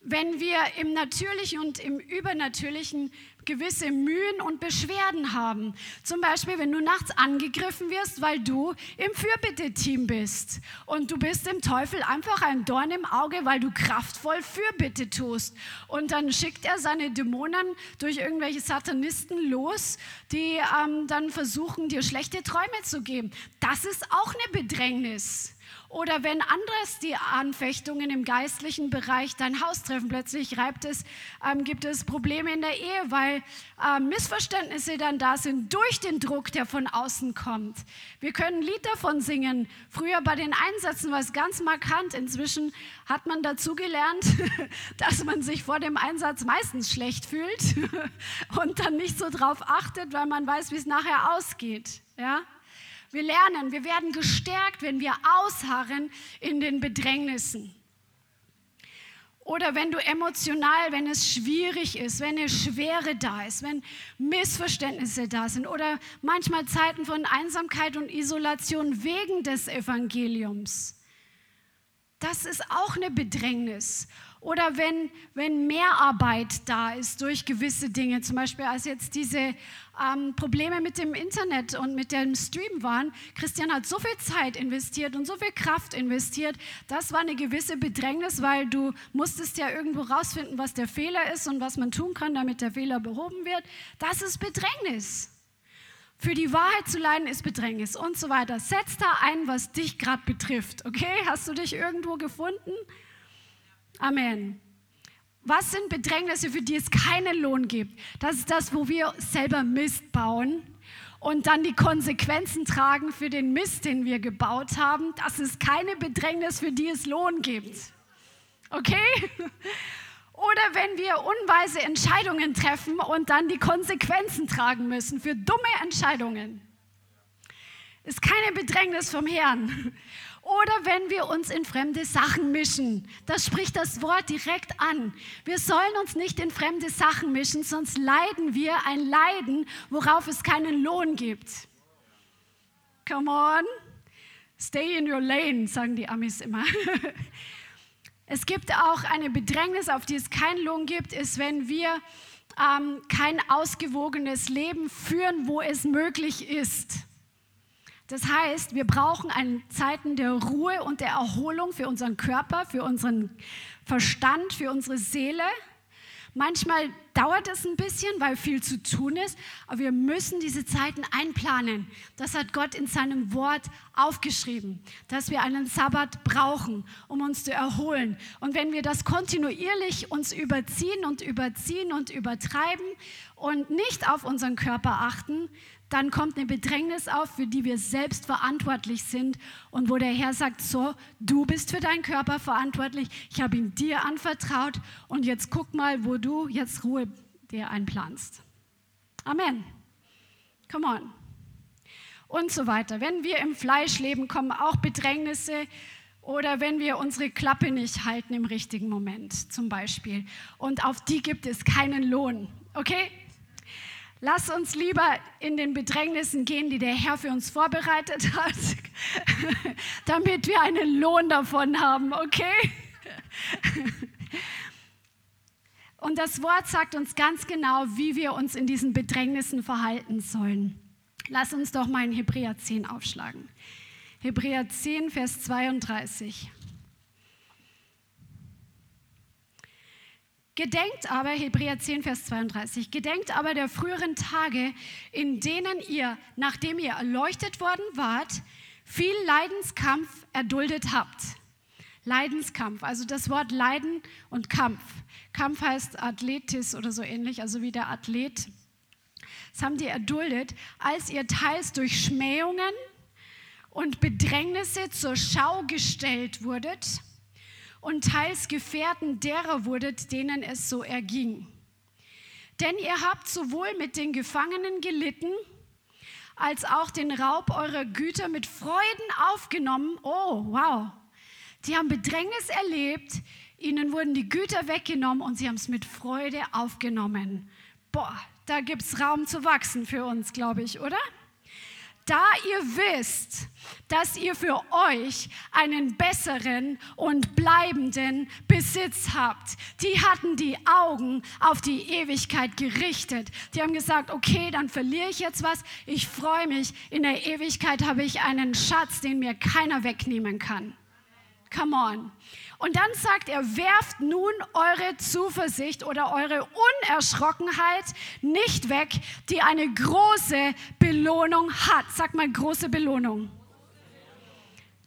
wenn wir im Natürlichen und im Übernatürlichen gewisse Mühen und Beschwerden haben. Zum Beispiel, wenn du nachts angegriffen wirst, weil du im Fürbitte-Team bist und du bist dem Teufel einfach ein Dorn im Auge, weil du kraftvoll Fürbitte tust. Und dann schickt er seine Dämonen durch irgendwelche Satanisten los, die ähm, dann versuchen, dir schlechte Träume zu geben. Das ist auch eine Bedrängnis. Oder wenn anderes die Anfechtungen im geistlichen Bereich dein Haus treffen, plötzlich reibt es, ähm, gibt es Probleme in der Ehe, weil äh, Missverständnisse dann da sind durch den Druck, der von außen kommt. Wir können ein Lied davon singen. Früher bei den Einsätzen war es ganz markant. Inzwischen hat man dazu gelernt, dass man sich vor dem Einsatz meistens schlecht fühlt und dann nicht so drauf achtet, weil man weiß, wie es nachher ausgeht. Ja? Wir lernen, wir werden gestärkt, wenn wir ausharren in den Bedrängnissen. Oder wenn du emotional, wenn es schwierig ist, wenn eine Schwere da ist, wenn Missverständnisse da sind oder manchmal Zeiten von Einsamkeit und Isolation wegen des Evangeliums. Das ist auch eine Bedrängnis. Oder wenn, wenn Mehrarbeit da ist durch gewisse Dinge, zum Beispiel als jetzt diese ähm, Probleme mit dem Internet und mit dem Stream waren, Christian hat so viel Zeit investiert und so viel Kraft investiert, das war eine gewisse Bedrängnis, weil du musstest ja irgendwo rausfinden, was der Fehler ist und was man tun kann, damit der Fehler behoben wird. Das ist Bedrängnis. Für die Wahrheit zu leiden ist Bedrängnis und so weiter. Setz da ein, was dich gerade betrifft. Okay? Hast du dich irgendwo gefunden? Amen. Was sind Bedrängnisse, für die es keinen Lohn gibt? Das ist das, wo wir selber Mist bauen und dann die Konsequenzen tragen für den Mist, den wir gebaut haben. Das ist keine Bedrängnis, für die es Lohn gibt. Okay? Oder wenn wir unweise Entscheidungen treffen und dann die Konsequenzen tragen müssen für dumme Entscheidungen. Ist keine Bedrängnis vom Herrn. Oder wenn wir uns in fremde Sachen mischen. Das spricht das Wort direkt an. Wir sollen uns nicht in fremde Sachen mischen, sonst leiden wir ein Leiden, worauf es keinen Lohn gibt. Come on. Stay in your lane, sagen die Amis immer. Es gibt auch eine Bedrängnis, auf die es keinen Lohn gibt, ist, wenn wir ähm, kein ausgewogenes Leben führen, wo es möglich ist. Das heißt, wir brauchen eine Zeiten der Ruhe und der Erholung für unseren Körper, für unseren Verstand, für unsere Seele. Manchmal dauert es ein bisschen, weil viel zu tun ist, aber wir müssen diese Zeiten einplanen. Das hat Gott in seinem Wort aufgeschrieben, dass wir einen Sabbat brauchen, um uns zu erholen. Und wenn wir das kontinuierlich uns überziehen und überziehen und übertreiben und nicht auf unseren Körper achten, dann kommt eine Bedrängnis auf, für die wir selbst verantwortlich sind und wo der Herr sagt, so, du bist für deinen Körper verantwortlich, ich habe ihn dir anvertraut und jetzt guck mal, wo du jetzt Ruhe dir einplanst. Amen. Come on. Und so weiter. Wenn wir im Fleisch leben, kommen auch Bedrängnisse oder wenn wir unsere Klappe nicht halten im richtigen Moment zum Beispiel. Und auf die gibt es keinen Lohn. Okay? Lass uns lieber in den Bedrängnissen gehen, die der Herr für uns vorbereitet hat, damit wir einen Lohn davon haben, okay? Und das Wort sagt uns ganz genau, wie wir uns in diesen Bedrängnissen verhalten sollen. Lass uns doch mal in Hebräer 10 aufschlagen. Hebräer 10, Vers 32. Gedenkt aber, Hebräer 10, Vers 32, gedenkt aber der früheren Tage, in denen ihr, nachdem ihr erleuchtet worden wart, viel Leidenskampf erduldet habt. Leidenskampf, also das Wort Leiden und Kampf. Kampf heißt Athletis oder so ähnlich, also wie der Athlet. Das haben die erduldet, als ihr teils durch Schmähungen und Bedrängnisse zur Schau gestellt wurdet und teils Gefährten derer wurdet, denen es so erging. Denn ihr habt sowohl mit den Gefangenen gelitten, als auch den Raub eurer Güter mit Freuden aufgenommen. Oh, wow. Die haben Bedrängnis erlebt, ihnen wurden die Güter weggenommen und sie haben es mit Freude aufgenommen. Boah, da gibt es Raum zu wachsen für uns, glaube ich, oder? da ihr wisst, dass ihr für euch einen besseren und bleibenden Besitz habt. Die hatten die Augen auf die Ewigkeit gerichtet. Die haben gesagt, okay, dann verliere ich jetzt was. Ich freue mich. In der Ewigkeit habe ich einen Schatz, den mir keiner wegnehmen kann. Come on. Und dann sagt er, werft nun eure Zuversicht oder eure Unerschrockenheit nicht weg, die eine große Belohnung hat. Sag mal große Belohnung.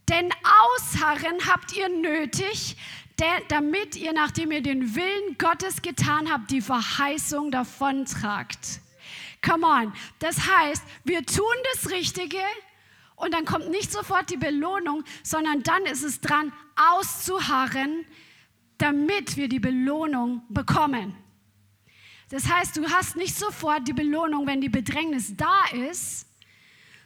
Denn Ausharren habt ihr nötig, damit ihr, nachdem ihr den Willen Gottes getan habt, die Verheißung davontragt. Come on. Das heißt, wir tun das Richtige, und dann kommt nicht sofort die Belohnung, sondern dann ist es dran, auszuharren, damit wir die Belohnung bekommen. Das heißt, du hast nicht sofort die Belohnung, wenn die Bedrängnis da ist,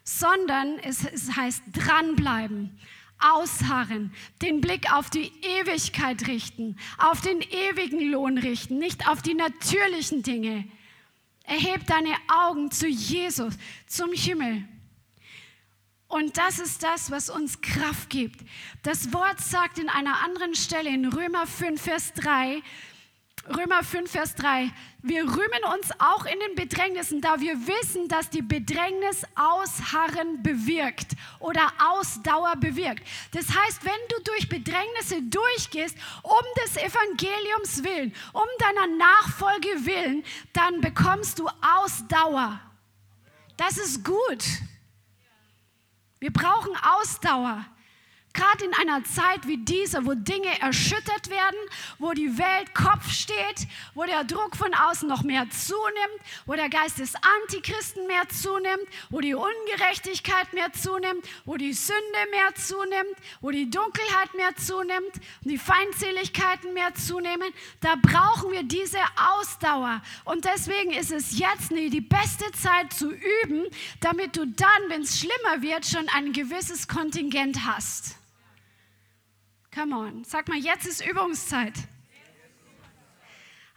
sondern es, es heißt dranbleiben, ausharren, den Blick auf die Ewigkeit richten, auf den ewigen Lohn richten, nicht auf die natürlichen Dinge. Erheb deine Augen zu Jesus, zum Himmel. Und das ist das, was uns Kraft gibt. Das Wort sagt in einer anderen Stelle in Römer 5, Vers 3, Römer 5, Vers 3, wir rühmen uns auch in den Bedrängnissen, da wir wissen, dass die Bedrängnis Ausharren bewirkt oder Ausdauer bewirkt. Das heißt, wenn du durch Bedrängnisse durchgehst, um des Evangeliums willen, um deiner Nachfolge willen, dann bekommst du Ausdauer. Das ist gut. Wir brauchen Ausdauer. Gerade in einer Zeit wie dieser, wo Dinge erschüttert werden, wo die Welt Kopf steht, wo der Druck von außen noch mehr zunimmt, wo der Geist des Antichristen mehr zunimmt, wo die Ungerechtigkeit mehr zunimmt, wo die Sünde mehr zunimmt, wo die Dunkelheit mehr zunimmt und die Feindseligkeiten mehr zunehmen, da brauchen wir diese Ausdauer. Und deswegen ist es jetzt die beste Zeit zu üben, damit du dann, wenn es schlimmer wird, schon ein gewisses Kontingent hast. Come on. Sag mal, jetzt ist Übungszeit.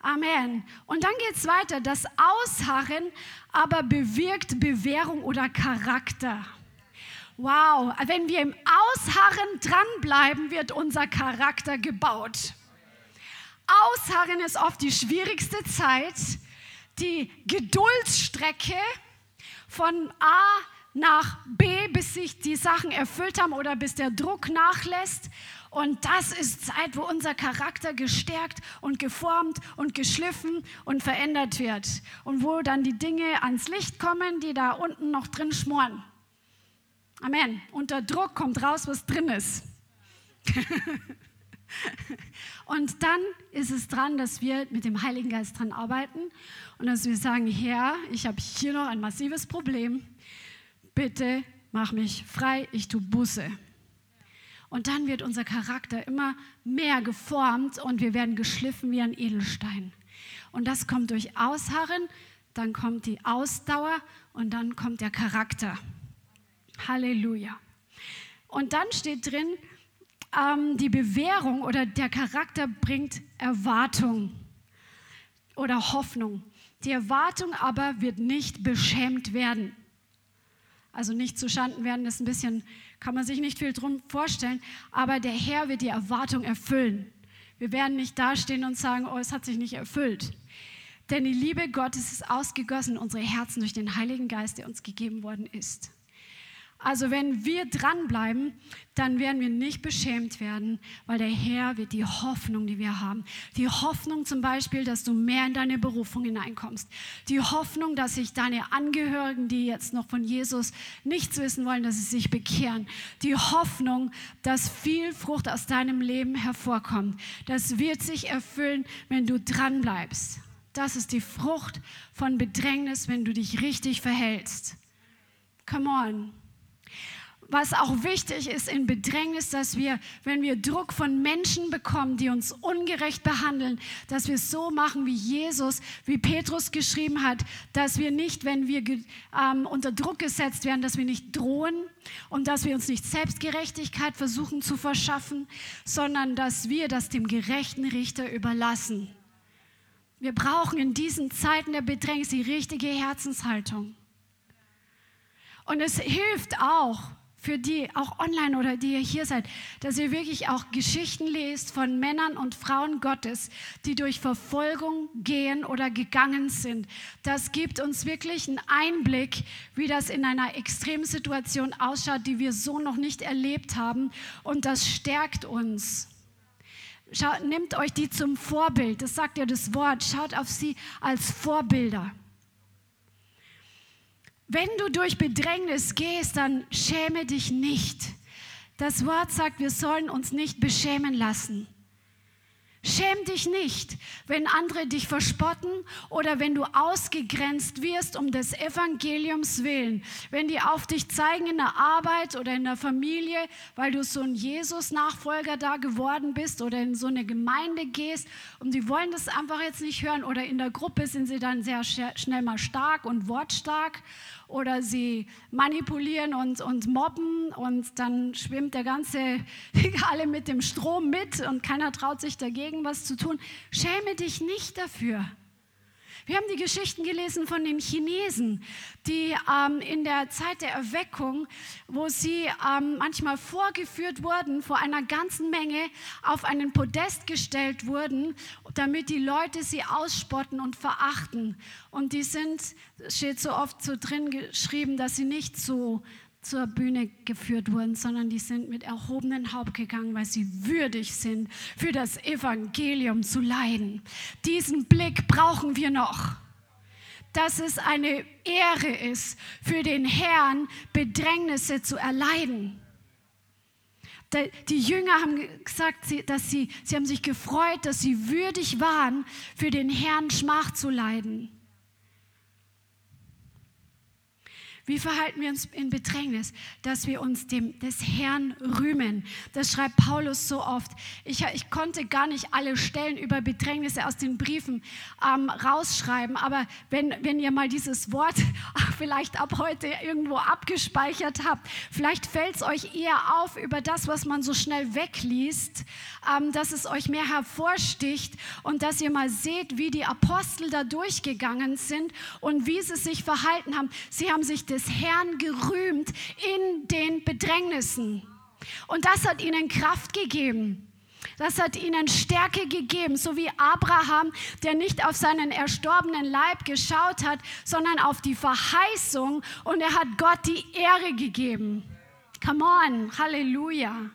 Amen. Und dann geht es weiter. Das Ausharren aber bewirkt Bewährung oder Charakter. Wow, wenn wir im Ausharren dranbleiben, wird unser Charakter gebaut. Ausharren ist oft die schwierigste Zeit, die Geduldsstrecke von A nach B, bis sich die Sachen erfüllt haben oder bis der Druck nachlässt. Und das ist Zeit, wo unser Charakter gestärkt und geformt und geschliffen und verändert wird. Und wo dann die Dinge ans Licht kommen, die da unten noch drin schmoren. Amen. Unter Druck kommt raus, was drin ist. und dann ist es dran, dass wir mit dem Heiligen Geist dran arbeiten und dass wir sagen, Herr, ich habe hier noch ein massives Problem. Bitte mach mich frei, ich tue Buße. Und dann wird unser Charakter immer mehr geformt und wir werden geschliffen wie ein Edelstein. Und das kommt durch Ausharren, dann kommt die Ausdauer und dann kommt der Charakter. Halleluja. Und dann steht drin, ähm, die Bewährung oder der Charakter bringt Erwartung oder Hoffnung. Die Erwartung aber wird nicht beschämt werden. Also nicht zu Schanden werden, ist ein bisschen kann man sich nicht viel drum vorstellen, aber der Herr wird die Erwartung erfüllen. Wir werden nicht dastehen und sagen, oh, es hat sich nicht erfüllt. Denn die Liebe Gottes ist ausgegossen in unsere Herzen durch den Heiligen Geist, der uns gegeben worden ist. Also wenn wir dranbleiben, dann werden wir nicht beschämt werden, weil der Herr wird die Hoffnung, die wir haben, die Hoffnung zum Beispiel, dass du mehr in deine Berufung hineinkommst, die Hoffnung, dass sich deine Angehörigen, die jetzt noch von Jesus nichts wissen wollen, dass sie sich bekehren, die Hoffnung, dass viel Frucht aus deinem Leben hervorkommt, das wird sich erfüllen, wenn du dranbleibst. Das ist die Frucht von Bedrängnis, wenn du dich richtig verhältst. Come on. Was auch wichtig ist in Bedrängnis, dass wir, wenn wir Druck von Menschen bekommen, die uns ungerecht behandeln, dass wir es so machen wie Jesus, wie Petrus geschrieben hat, dass wir nicht, wenn wir ähm, unter Druck gesetzt werden, dass wir nicht drohen und dass wir uns nicht Selbstgerechtigkeit versuchen zu verschaffen, sondern dass wir das dem gerechten Richter überlassen. Wir brauchen in diesen Zeiten der Bedrängnis die richtige Herzenshaltung. Und es hilft auch für die, auch online oder die ihr hier seid, dass ihr wirklich auch Geschichten lest von Männern und Frauen Gottes, die durch Verfolgung gehen oder gegangen sind. Das gibt uns wirklich einen Einblick, wie das in einer Extremsituation ausschaut, die wir so noch nicht erlebt haben. Und das stärkt uns. Schaut, nehmt euch die zum Vorbild. Das sagt ja das Wort. Schaut auf sie als Vorbilder. Wenn du durch Bedrängnis gehst, dann schäme dich nicht. Das Wort sagt, wir sollen uns nicht beschämen lassen. Schäm dich nicht, wenn andere dich verspotten oder wenn du ausgegrenzt wirst um des Evangeliums willen. Wenn die auf dich zeigen in der Arbeit oder in der Familie, weil du so ein Jesus-Nachfolger da geworden bist oder in so eine Gemeinde gehst und die wollen das einfach jetzt nicht hören oder in der Gruppe sind sie dann sehr schnell mal stark und wortstark oder sie manipulieren und, und mobben und dann schwimmt der ganze, alle mit dem Strom mit und keiner traut sich dagegen was zu tun. Schäme dich nicht dafür. Wir haben die Geschichten gelesen von den Chinesen, die ähm, in der Zeit der Erweckung, wo sie ähm, manchmal vorgeführt wurden, vor einer ganzen Menge auf einen Podest gestellt wurden, damit die Leute sie ausspotten und verachten. Und die sind, steht so oft so drin geschrieben, dass sie nicht so zur Bühne geführt wurden, sondern die sind mit erhobenen Haupt gegangen, weil sie würdig sind, für das Evangelium zu leiden. Diesen Blick brauchen wir noch. Dass es eine Ehre ist, für den Herrn Bedrängnisse zu erleiden. Die Jünger haben gesagt, dass sie, sie haben sich gefreut, dass sie würdig waren, für den Herrn Schmach zu leiden. Wie verhalten wir uns in Bedrängnis? Dass wir uns dem, des Herrn rühmen. Das schreibt Paulus so oft. Ich, ich konnte gar nicht alle Stellen über Bedrängnisse aus den Briefen ähm, rausschreiben, aber wenn, wenn ihr mal dieses Wort vielleicht ab heute irgendwo abgespeichert habt, vielleicht fällt es euch eher auf über das, was man so schnell wegliest, ähm, dass es euch mehr hervorsticht und dass ihr mal seht, wie die Apostel da durchgegangen sind und wie sie sich verhalten haben. Sie haben sich des des Herrn gerühmt in den Bedrängnissen. Und das hat ihnen Kraft gegeben. Das hat ihnen Stärke gegeben, so wie Abraham, der nicht auf seinen erstorbenen Leib geschaut hat, sondern auf die Verheißung und er hat Gott die Ehre gegeben. Come on, Halleluja.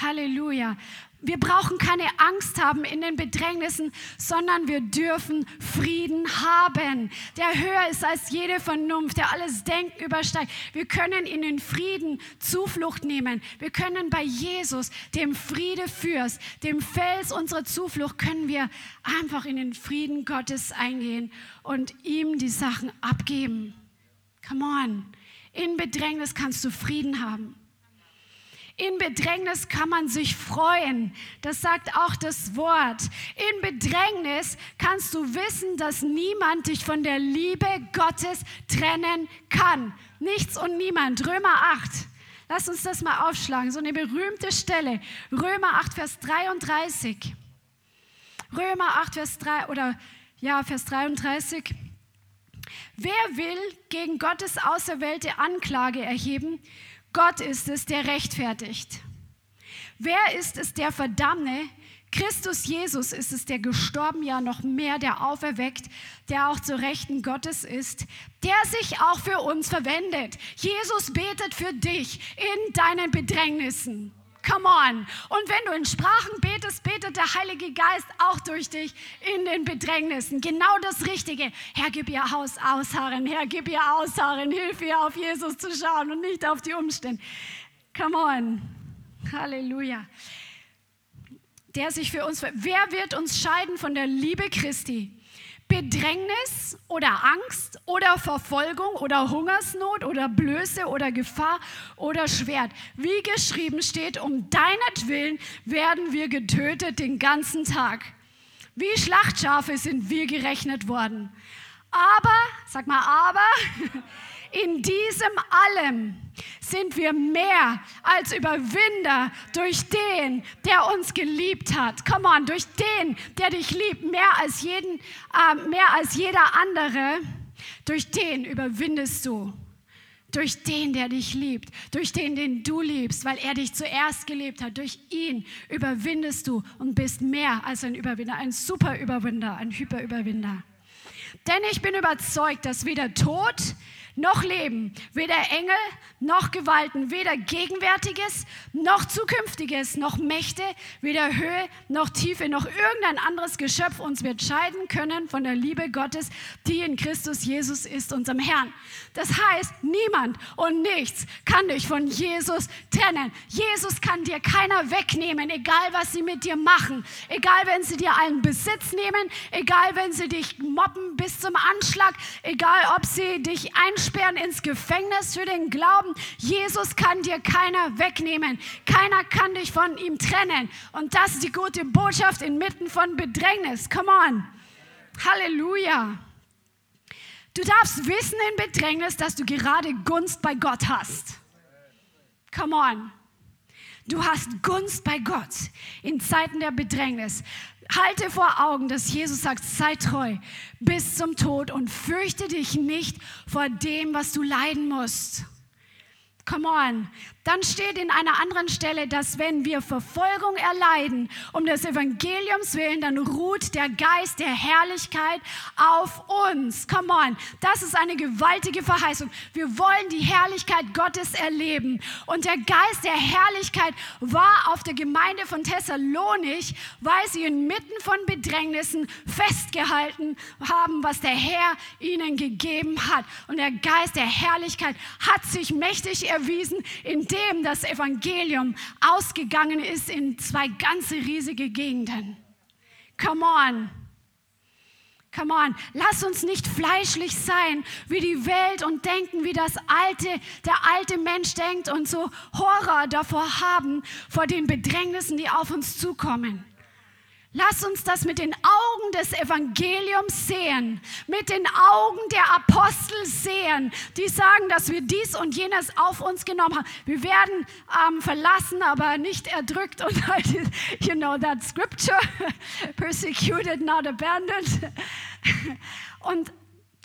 Halleluja. Wir brauchen keine Angst haben in den Bedrängnissen, sondern wir dürfen Frieden haben, der höher ist als jede Vernunft, der alles Denken übersteigt. Wir können in den Frieden Zuflucht nehmen. Wir können bei Jesus, dem Friede fürs, dem Fels unserer Zuflucht, können wir einfach in den Frieden Gottes eingehen und ihm die Sachen abgeben. Come on. In Bedrängnis kannst du Frieden haben. In Bedrängnis kann man sich freuen. Das sagt auch das Wort. In Bedrängnis kannst du wissen, dass niemand dich von der Liebe Gottes trennen kann. Nichts und niemand. Römer 8. Lass uns das mal aufschlagen. So eine berühmte Stelle. Römer 8, Vers 33. Römer 8, Vers 3 oder ja, Vers 33. Wer will gegen Gottes auserwählte Anklage erheben? Gott ist es, der rechtfertigt. Wer ist es, der verdamme? Christus Jesus ist es, der gestorben, ja noch mehr, der auferweckt, der auch zur Rechten Gottes ist, der sich auch für uns verwendet. Jesus betet für dich in deinen Bedrängnissen. Come on. Und wenn du in Sprachen betest, betet der Heilige Geist auch durch dich in den Bedrängnissen. Genau das Richtige. Herr, gib ihr Haus ausharren. Herr, gib ihr ausharren. Hilf ihr auf Jesus zu schauen und nicht auf die Umstände. Come on. Halleluja. Der sich für uns, wer wird uns scheiden von der Liebe Christi? Bedrängnis oder Angst oder Verfolgung oder Hungersnot oder Blöße oder Gefahr oder Schwert. Wie geschrieben steht, um deinetwillen werden wir getötet den ganzen Tag. Wie Schlachtschafe sind wir gerechnet worden. Aber, sag mal, aber, in diesem allem sind wir mehr als Überwinder durch den, der uns geliebt hat. Come on, durch den, der dich liebt, mehr als, jeden, äh, mehr als jeder andere. Durch den überwindest du. Durch den, der dich liebt, durch den, den du liebst, weil er dich zuerst geliebt hat. Durch ihn überwindest du und bist mehr als ein Überwinder, ein Superüberwinder, ein Hyperüberwinder. Denn ich bin überzeugt, dass weder Tod noch Leben, weder Engel noch Gewalten, weder Gegenwärtiges noch Zukünftiges, noch Mächte, weder Höhe noch Tiefe, noch irgendein anderes Geschöpf uns wird scheiden können von der Liebe Gottes, die in Christus Jesus ist, unserem Herrn. Das heißt, niemand und nichts kann dich von Jesus trennen. Jesus kann dir keiner wegnehmen, egal was sie mit dir machen, egal wenn sie dir allen Besitz nehmen, egal wenn sie dich mobben bis zum Anschlag, egal ob sie dich einsperren ins Gefängnis für den Glauben. Jesus kann dir keiner wegnehmen. Keiner kann dich von ihm trennen. Und das ist die gute Botschaft inmitten von Bedrängnis. Come on. Halleluja. Du darfst wissen in Bedrängnis, dass du gerade Gunst bei Gott hast. Come on. Du hast Gunst bei Gott in Zeiten der Bedrängnis. Halte vor Augen, dass Jesus sagt, sei treu bis zum Tod und fürchte dich nicht vor dem, was du leiden musst. Come on. Dann steht in einer anderen Stelle, dass wenn wir Verfolgung erleiden um des Evangeliums willen, dann ruht der Geist der Herrlichkeit auf uns. Come on. Das ist eine gewaltige Verheißung. Wir wollen die Herrlichkeit Gottes erleben. Und der Geist der Herrlichkeit war auf der Gemeinde von Thessalonich, weil sie inmitten von Bedrängnissen festgehalten haben, was der Herr ihnen gegeben hat. Und der Geist der Herrlichkeit hat sich mächtig erwiesen, indem das Evangelium ausgegangen ist in zwei ganze riesige Gegenden. Come on. Come on, lass uns nicht fleischlich sein wie die Welt und denken, wie das alte, der alte Mensch denkt und so Horror davor haben, vor den Bedrängnissen, die auf uns zukommen. Lass uns das mit den Augen des Evangeliums sehen, mit den Augen der Apostel sehen, die sagen, dass wir dies und jenes auf uns genommen haben. Wir werden ähm, verlassen, aber nicht erdrückt und halt, you know that scripture, persecuted, not abandoned. Und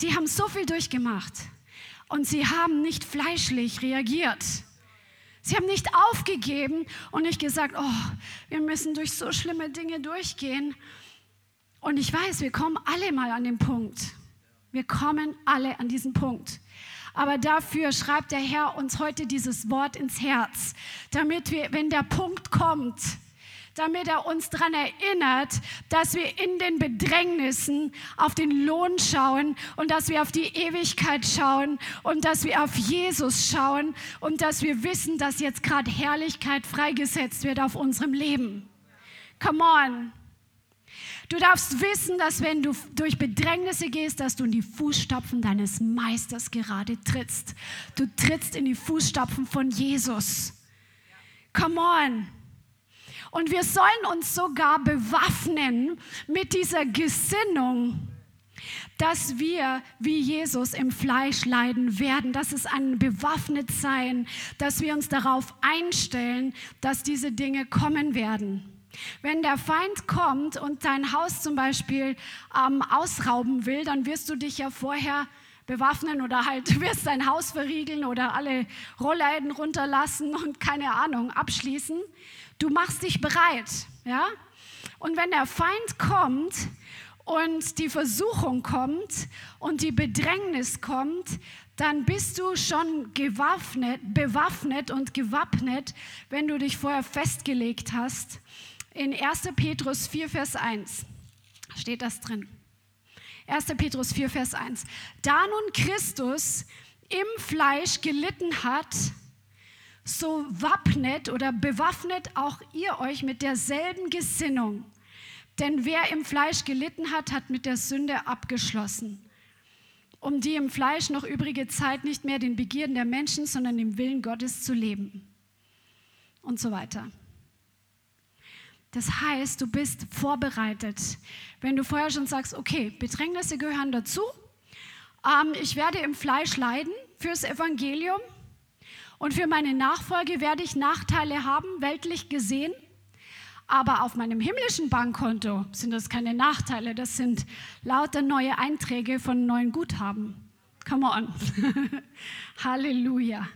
die haben so viel durchgemacht und sie haben nicht fleischlich reagiert. Sie haben nicht aufgegeben und nicht gesagt, oh, wir müssen durch so schlimme Dinge durchgehen. Und ich weiß, wir kommen alle mal an den Punkt. Wir kommen alle an diesen Punkt. Aber dafür schreibt der Herr uns heute dieses Wort ins Herz, damit wir, wenn der Punkt kommt, damit er uns daran erinnert, dass wir in den Bedrängnissen auf den Lohn schauen und dass wir auf die Ewigkeit schauen und dass wir auf Jesus schauen und dass wir wissen, dass jetzt gerade Herrlichkeit freigesetzt wird auf unserem Leben. Come on. Du darfst wissen, dass wenn du durch Bedrängnisse gehst, dass du in die Fußstapfen deines Meisters gerade trittst. Du trittst in die Fußstapfen von Jesus. Come on. Und wir sollen uns sogar bewaffnen mit dieser Gesinnung, dass wir wie Jesus im Fleisch leiden werden. Das ist ein Bewaffnetsein, dass wir uns darauf einstellen, dass diese Dinge kommen werden. Wenn der Feind kommt und dein Haus zum Beispiel ähm, ausrauben will, dann wirst du dich ja vorher bewaffnen oder halt du wirst dein Haus verriegeln oder alle Rollläden runterlassen und keine Ahnung abschließen. Du machst dich bereit, ja? Und wenn der Feind kommt und die Versuchung kommt und die Bedrängnis kommt, dann bist du schon gewaffnet, bewaffnet und gewappnet, wenn du dich vorher festgelegt hast. In 1. Petrus 4, Vers 1 steht das drin. 1. Petrus 4, Vers 1. Da nun Christus im Fleisch gelitten hat, so wappnet oder bewaffnet auch ihr euch mit derselben Gesinnung. Denn wer im Fleisch gelitten hat, hat mit der Sünde abgeschlossen, um die im Fleisch noch übrige Zeit nicht mehr den Begierden der Menschen, sondern dem Willen Gottes zu leben. Und so weiter. Das heißt, du bist vorbereitet. Wenn du vorher schon sagst, okay, Bedrängnisse gehören dazu, ähm, ich werde im Fleisch leiden fürs Evangelium und für meine Nachfolge werde ich Nachteile haben, weltlich gesehen. Aber auf meinem himmlischen Bankkonto sind das keine Nachteile, das sind lauter neue Einträge von neuen Guthaben. Come on. Halleluja.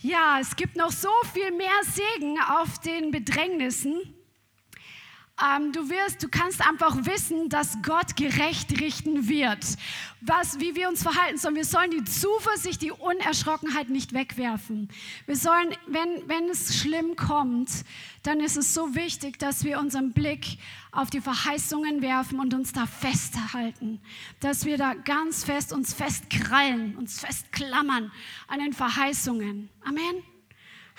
Ja, es gibt noch so viel mehr Segen auf den Bedrängnissen. Ähm, du wirst, du kannst einfach wissen, dass Gott gerecht richten wird. Was, wie wir uns verhalten sollen. Wir sollen die Zuversicht, die Unerschrockenheit nicht wegwerfen. Wir sollen, wenn, wenn es schlimm kommt, dann ist es so wichtig, dass wir unseren Blick auf die Verheißungen werfen und uns da festhalten. Dass wir da ganz fest uns festkrallen, uns festklammern an den Verheißungen. Amen.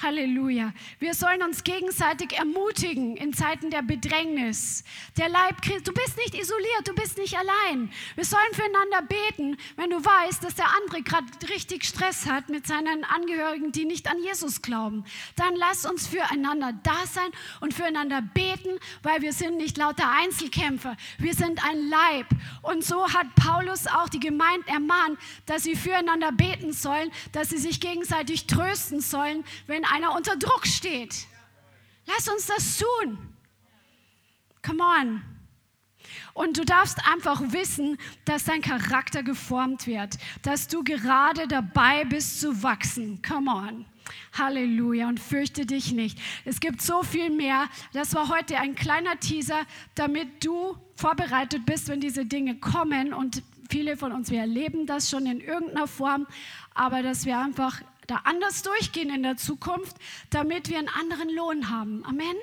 Halleluja. Wir sollen uns gegenseitig ermutigen in Zeiten der Bedrängnis. Der Leib, du bist nicht isoliert, du bist nicht allein. Wir sollen füreinander beten, wenn du weißt, dass der andere gerade richtig Stress hat mit seinen Angehörigen, die nicht an Jesus glauben. Dann lass uns füreinander da sein und füreinander beten, weil wir sind nicht lauter Einzelkämpfer. Wir sind ein Leib. Und so hat Paulus auch die Gemeinde ermahnt, dass sie füreinander beten sollen, dass sie sich gegenseitig trösten sollen, wenn einer unter Druck steht. Lass uns das tun. Come on. Und du darfst einfach wissen, dass dein Charakter geformt wird, dass du gerade dabei bist zu wachsen. Come on. Halleluja und fürchte dich nicht. Es gibt so viel mehr. Das war heute ein kleiner Teaser, damit du vorbereitet bist, wenn diese Dinge kommen. Und viele von uns, wir erleben das schon in irgendeiner Form, aber dass wir einfach da anders durchgehen in der Zukunft, damit wir einen anderen Lohn haben. Amen.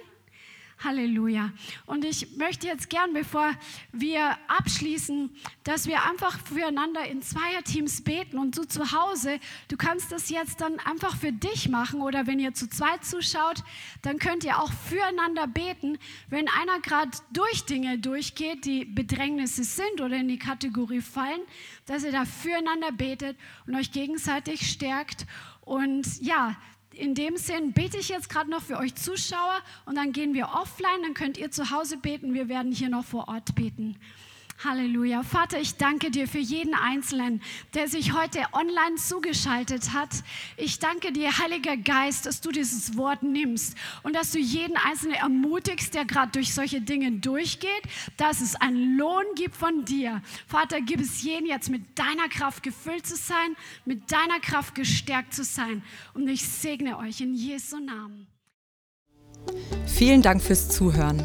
Halleluja. Und ich möchte jetzt gern, bevor wir abschließen, dass wir einfach füreinander in Zweierteams beten und du zu Hause, du kannst das jetzt dann einfach für dich machen oder wenn ihr zu zweit zuschaut, dann könnt ihr auch füreinander beten, wenn einer gerade durch Dinge durchgeht, die Bedrängnisse sind oder in die Kategorie fallen, dass ihr da füreinander betet und euch gegenseitig stärkt und ja, in dem Sinn bete ich jetzt gerade noch für euch Zuschauer und dann gehen wir offline, dann könnt ihr zu Hause beten, wir werden hier noch vor Ort beten. Halleluja. Vater, ich danke dir für jeden Einzelnen, der sich heute online zugeschaltet hat. Ich danke dir, Heiliger Geist, dass du dieses Wort nimmst und dass du jeden Einzelnen ermutigst, der gerade durch solche Dinge durchgeht, dass es einen Lohn gibt von dir. Vater, gib es jeden jetzt mit deiner Kraft gefüllt zu sein, mit deiner Kraft gestärkt zu sein. Und ich segne euch in Jesu Namen. Vielen Dank fürs Zuhören.